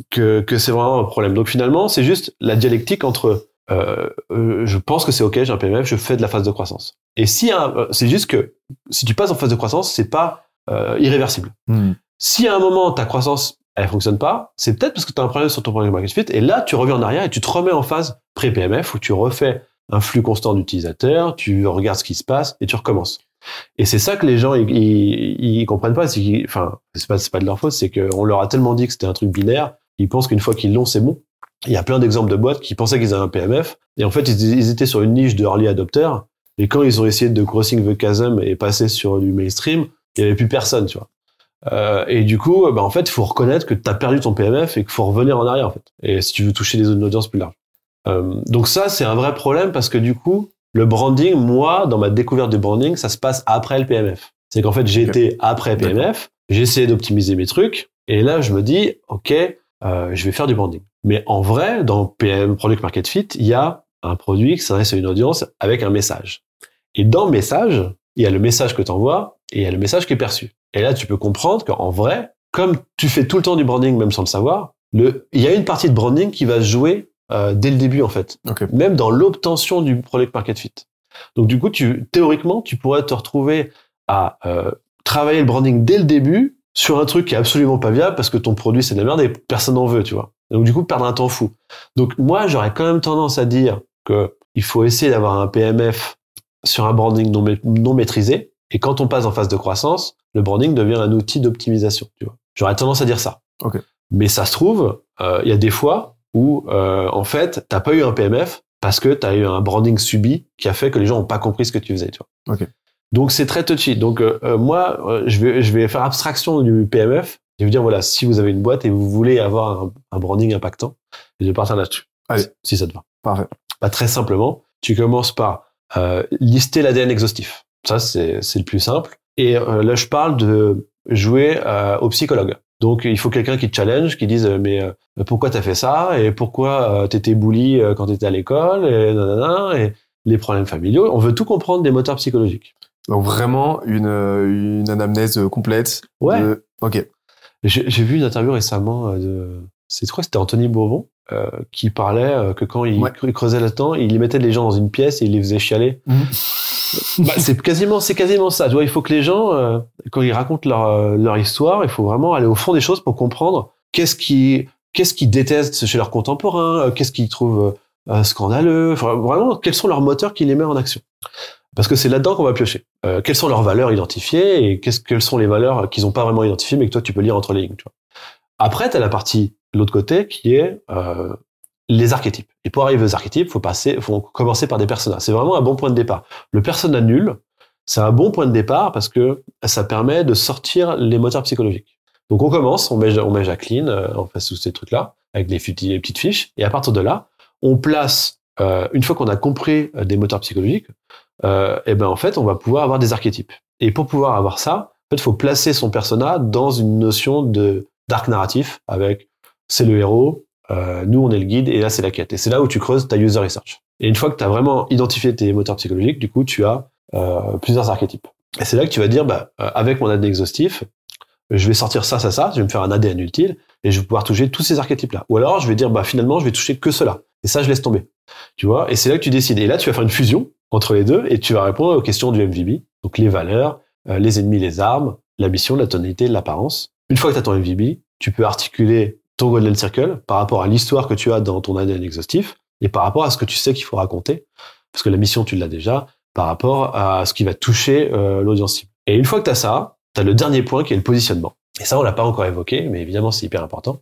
que, que c'est vraiment un problème. Donc finalement, c'est juste la dialectique entre euh, euh, je pense que c'est ok, j'ai un PMF, je fais de la phase de croissance. Et si un- euh, c'est juste que si tu passes en phase de croissance, c'est pas euh, irréversible.
Hmm.
Si à un moment ta croissance elle fonctionne pas, c'est peut-être parce que tu as un problème sur ton product market fit et là tu reviens en arrière et tu te remets en phase pré-PMF où tu refais un flux constant d'utilisateurs, tu regardes ce qui se passe et tu recommences. Et c'est ça que les gens ils, ils, ils comprennent pas. C'est enfin, c'est pas c'est pas de leur faute, c'est qu'on leur a tellement dit que c'était un truc binaire, ils pensent qu'une fois qu'ils l'ont, c'est bon. Il y a plein d'exemples de boîtes qui pensaient qu'ils avaient un PMF et en fait ils, ils étaient sur une niche de early adopter et quand ils ont essayé de crossing the chasm et passer sur du mainstream, il y avait plus personne, tu vois. Euh, et du coup, bah, en fait, il faut reconnaître que tu as perdu ton PMF et qu'il faut revenir en arrière, en fait. Et si tu veux toucher des une audience plus large. Euh, donc ça, c'est un vrai problème parce que du coup, le branding, moi, dans ma découverte du branding, ça se passe après le PMF. C'est qu'en fait, j'ai été après PMF, j'ai essayé d'optimiser mes trucs, et là, je me dis, OK, euh, je vais faire du branding. Mais en vrai, dans PM Product Market Fit, il y a un produit qui s'adresse à une audience avec un message. Et dans message, il y a le message que tu envoies et il y a le message qui est perçu. Et là, tu peux comprendre qu'en vrai, comme tu fais tout le temps du branding, même sans le savoir, le, il y a une partie de branding qui va se jouer euh, dès le début, en fait.
Ok.
Même dans l'obtention du product market fit. Donc, du coup, tu, théoriquement, tu pourrais te retrouver à euh, travailler le branding dès le début sur un truc qui est absolument pas viable parce que ton produit, c'est de la merde et personne n'en veut, tu vois. Donc, du coup, perdre un temps fou. Donc, moi, j'aurais quand même tendance à dire que il faut essayer d'avoir un PMF sur un branding non, ma- non maîtrisé. Et quand on passe en phase de croissance, le branding devient un outil d'optimisation. Tu vois. J'aurais tendance à dire ça.
Ok.
Mais ça se trouve, euh, il y a des fois où, euh, en fait, t'as pas eu un PMF parce que tu as eu un branding subi qui a fait que les gens ont pas compris ce que tu faisais. Tu vois.
Ok.
Donc c'est très touchy. Donc euh, euh, moi, je vais je vais faire abstraction du PMF et vous dire voilà, si vous avez une boîte et vous voulez avoir un, un branding impactant, je vais partir là-dessus.
Allez.
Si- ça te va.
Parfait.
Bah, très simplement, tu commences par euh, lister l'ADN exhaustif. Ça, c'est c'est le plus simple. Et euh, là, je parle de jouer euh, au psychologue. Donc, il faut quelqu'un qui te challenge, qui dise mais euh, pourquoi t'as fait ça et pourquoi euh, t'étais bully euh, quand t'étais à l'école et nanana et les problèmes familiaux. On veut tout comprendre des moteurs psychologiques.
Donc vraiment une, une anamnèse complète.
Ouais.
de- Ok.
J'ai vu une interview récemment euh, de, c'est quoi, c'était Anthony Bourbon, euh, qui parlait euh, que quand il,
Ouais.
il creusait là-dedans, il y mettait les gens dans une pièce et il les faisait chialer. Bah, c'est quasiment, c'est quasiment ça. Tu vois, il faut que les gens, euh, quand ils racontent leur, euh, leur histoire, il faut vraiment aller au fond des choses pour comprendre qu'est-ce qui, qu'est-ce qu'ils détestent chez leurs contemporains, euh, qu'est-ce qu'ils trouvent scandaleux. Enfin, vraiment, quels sont leurs moteurs qui les mettent en action. Parce que c'est là-dedans qu'on va piocher. Euh, quelles sont leurs valeurs identifiées et qu'est-ce, quelles sont les valeurs qu'ils n'ont pas vraiment identifiées mais que toi tu peux lire entre les lignes. Tu vois. Après, tu as la partie, l'autre côté, qui est euh, les archétypes. Et pour arriver aux archétypes, faut passer, faut commencer par des personnages. C'est vraiment un bon point de départ. Le persona nul, c'est un bon point de départ parce que ça permet de sortir les moteurs psychologiques. Donc on commence, on met, on met Jacqueline, on fait tous ces trucs-là, avec les petites fiches, et à partir de là, on place, euh, une fois qu'on a compris euh, des moteurs psychologiques, euh, et ben en fait, on va pouvoir avoir des archétypes. Et pour pouvoir avoir ça, en fait, faut placer son persona dans une notion de d'arc narratif avec c'est le héros, euh, nous on est le guide et là c'est la quête. Et c'est là où tu creuses ta user research. Et une fois que tu as vraiment identifié tes moteurs psychologiques, du coup tu as euh, plusieurs archétypes. Et c'est là que tu vas dire, bah, euh, avec mon ADN exhaustif, je vais sortir ça, ça, ça, je vais me faire un ADN utile et je vais pouvoir toucher tous ces archétypes-là. Ou alors je vais dire, bah finalement je vais toucher que cela. Et ça je laisse tomber. Tu vois? Et c'est là que tu décides. Et là tu vas faire une fusion entre les deux et tu vas répondre aux questions du MVB, donc les valeurs, euh, les ennemis, les armes, la mission, la tonalité, l'apparence. Une fois que tu as ton MVB, tu peux articuler ton Golden Circle par rapport à l'histoire que tu as dans ton ADN exhaustif et par rapport à ce que tu sais qu'il faut raconter, parce que la mission, tu l'as déjà, par rapport à ce qui va toucher euh, l'audience cible. Et une fois que tu as ça, tu as le dernier point qui est le positionnement. Et ça, on l'a pas encore évoqué, mais évidemment, c'est hyper important.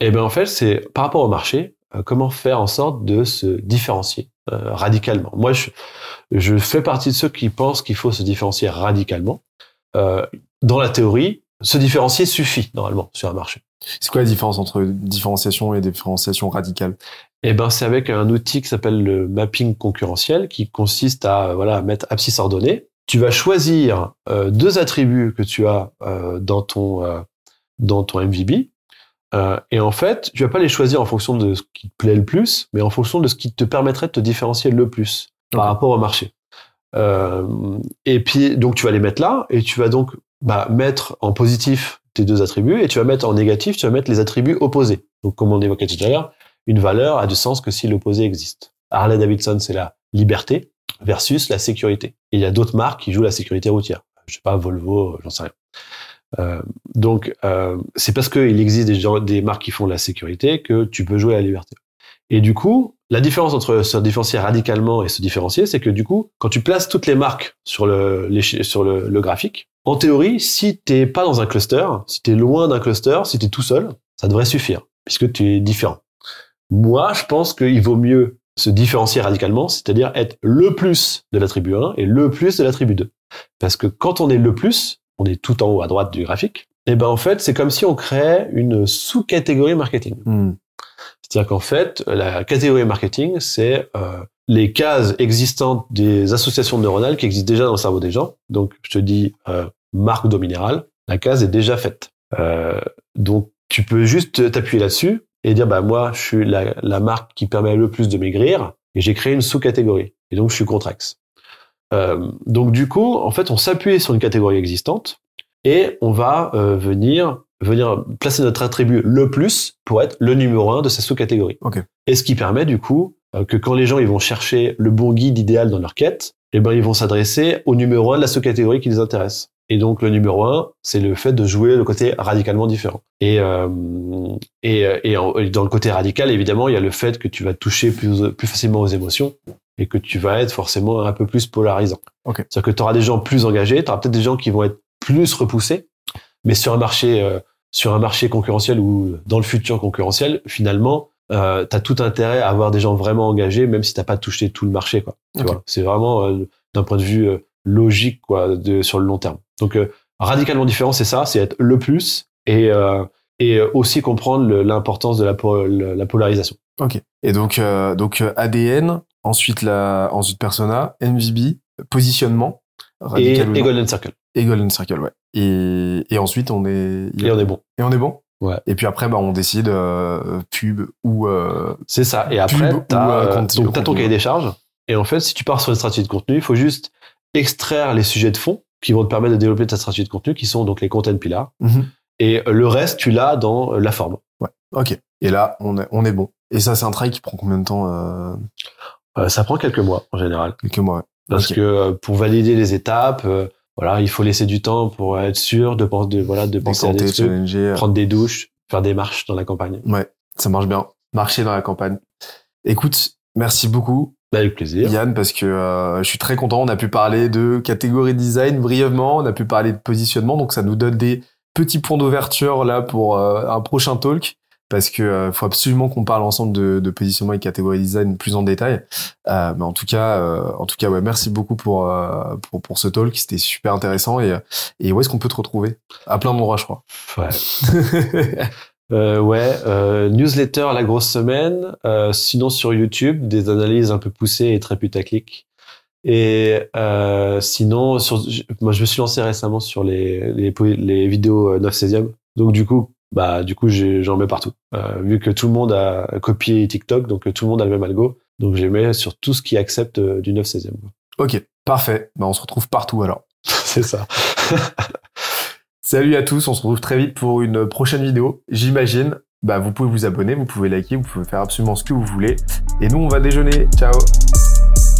Et bien en fait, c'est par rapport au marché, euh, comment faire en sorte de se différencier euh, radicalement. Moi, je, je fais partie de ceux qui pensent qu'il faut se différencier radicalement. Euh, dans la théorie, se différencier suffit normalement sur un marché.
C'est quoi la différence entre différenciation et différenciation radicale?
Eh ben, c'est avec un outil qui s'appelle le mapping concurrentiel, qui consiste à voilà mettre abscisse ordonnée. Tu vas choisir euh, deux attributs que tu as euh, dans ton euh, dans ton MVB, euh, et en fait, tu vas pas les choisir en fonction de ce qui te plaît le plus, mais en fonction de ce qui te permettrait de te différencier le plus par rapport au marché. Euh, et puis, donc, tu vas les mettre là, et tu vas donc bah, mettre en positif tes deux attributs, et tu vas mettre en négatif, tu vas mettre les attributs opposés. Donc, comme on évoquait tout à l'heure, une valeur a du sens que si l'opposé existe. Harley Davidson, c'est la liberté versus la sécurité. Et il y a d'autres marques qui jouent la sécurité routière. Je sais pas, Volvo, j'en sais rien. Euh, donc, euh, c'est parce qu'il existe des, gens- des marques qui font la sécurité que tu peux jouer à la liberté. Et du coup, la différence entre se différencier radicalement et se différencier, c'est que du coup, quand tu places toutes les marques sur le, sur le, le graphique, en théorie, si t'es pas dans un cluster, si t'es loin d'un cluster, si t'es tout seul, ça devrait suffire, puisque tu es différent. Moi, je pense qu'il vaut mieux se différencier radicalement, c'est-à-dire être le plus de l'attribut 1 et le plus de l'attribut 2. Parce que quand on est le plus, on est tout en haut à droite du graphique, et ben en fait, c'est comme si on créait une sous-catégorie marketing.
Hmm.
C'est-à-dire qu'en fait, la catégorie marketing, c'est euh, les cases existantes des associations neuronales qui existent déjà dans le cerveau des gens. Donc, je te dis euh, marque d'eau minérale, la case est déjà faite. Euh, donc, tu peux juste t'appuyer là-dessus et dire, bah moi, je suis la, la, marque qui permet le plus de maigrir et j'ai créé une sous-catégorie. Et donc, je suis Contrax. Euh, donc, du coup, en fait, on s'appuie sur une catégorie existante et on va euh, venir venir placer notre attribut le plus pour être le numéro un de sa sous-catégorie.
Okay.
Et ce qui permet du coup euh, que quand les gens ils vont chercher le bon guide idéal dans leur quête, eh ben ils vont s'adresser au numéro un de la sous-catégorie qui les intéresse. Et donc le numéro un, c'est le fait de jouer le côté radicalement différent. Et, euh, et, et, et, dans le côté radical, évidemment, il y a le fait que tu vas toucher plus, plus facilement aux émotions et que tu vas être forcément un peu plus polarisant.
Okay.
C'est-à-dire que tu auras des gens plus engagés, tu auras peut-être des gens qui vont être plus repoussés, mais sur un marché euh, sur un marché concurrentiel ou dans le futur concurrentiel, finalement, euh, tu as tout intérêt à avoir des gens vraiment engagés, même si t'as pas touché tout le marché. quoi. Tu vois, c'est vraiment euh, d'un point de vue euh, logique quoi, de, sur le long terme. Donc euh, radicalement différent, c'est ça, c'est être le plus et euh, et aussi comprendre l'importance de la, po- la polarisation.
Ok. Et donc, euh, donc ADN, ensuite la, ensuite persona, MVB, positionnement,
Et, et. Golden Circle.
et Golden Circle, ouais. Et, et ensuite on est,
Et on est bon.
et on est bon?
Ouais.
Et puis après, bah, on décide euh, pub ou euh,
C'est ça. Et après,
Pub
tu
ou,
as,
euh, contenu-
ton cahier des charges. Et en fait, si tu pars sur une stratégie de contenu, il faut juste extraire les sujets de fond qui vont te permettre de développer ta stratégie de contenu, qui sont donc les content pillars.
Mhm.
Et le reste, tu l'as dans euh, la forme.
Ok. Et là, on est, on est bon. Et ça, c'est un travail qui prend combien de temps euh,
Euh, ça prend quelques mois en général.
Quelques mois.
Parce que euh, pour valider les étapes, euh, voilà, il faut laisser du temps pour être sûr de, penser- de, voilà, de penser à des trucs,
euh,
prendre des douches, faire des marches dans la campagne.
Ouais, ça marche bien. Marcher dans la campagne. Écoute, merci beaucoup,
Bah, Avec plaisir.
Yann, parce que euh, je suis très content. On a pu parler de catégorie design brièvement, on a pu parler de positionnement, donc ça nous donne des petits points d'ouverture là pour euh, un prochain talk. Parce que euh, faut absolument qu'on parle ensemble de, de positionnement et catégorie design plus en détail. Euh, mais en tout cas, euh, en tout cas, ouais, merci beaucoup pour euh, pour pour ce talk. C'était super intéressant. Et et où est-ce qu'on peut te retrouver? À plein d'endroits, je crois.
Ouais. Euh, ouais, euh, newsletter la grosse semaine. Euh, sinon sur YouTube, des analyses un peu poussées et très putaclic. Et euh, sinon, sur, moi je me suis lancé récemment sur les les, les vidéos euh, 9 16e. Donc du coup, bah du coup j'ai- j'en mets partout. Euh, vu que tout le monde a copié TikTok, donc tout le monde a le même algo. Donc j'ai mis sur tout ce qui accepte euh, du 9 16e.
ok, parfait. Bah, on se retrouve partout alors.
C'est ça.
Salut à tous, on se retrouve très vite pour une prochaine vidéo. J'imagine, bah, vous pouvez vous abonner, vous pouvez liker, vous pouvez faire absolument ce que vous voulez. Et nous, on va déjeuner. Ciao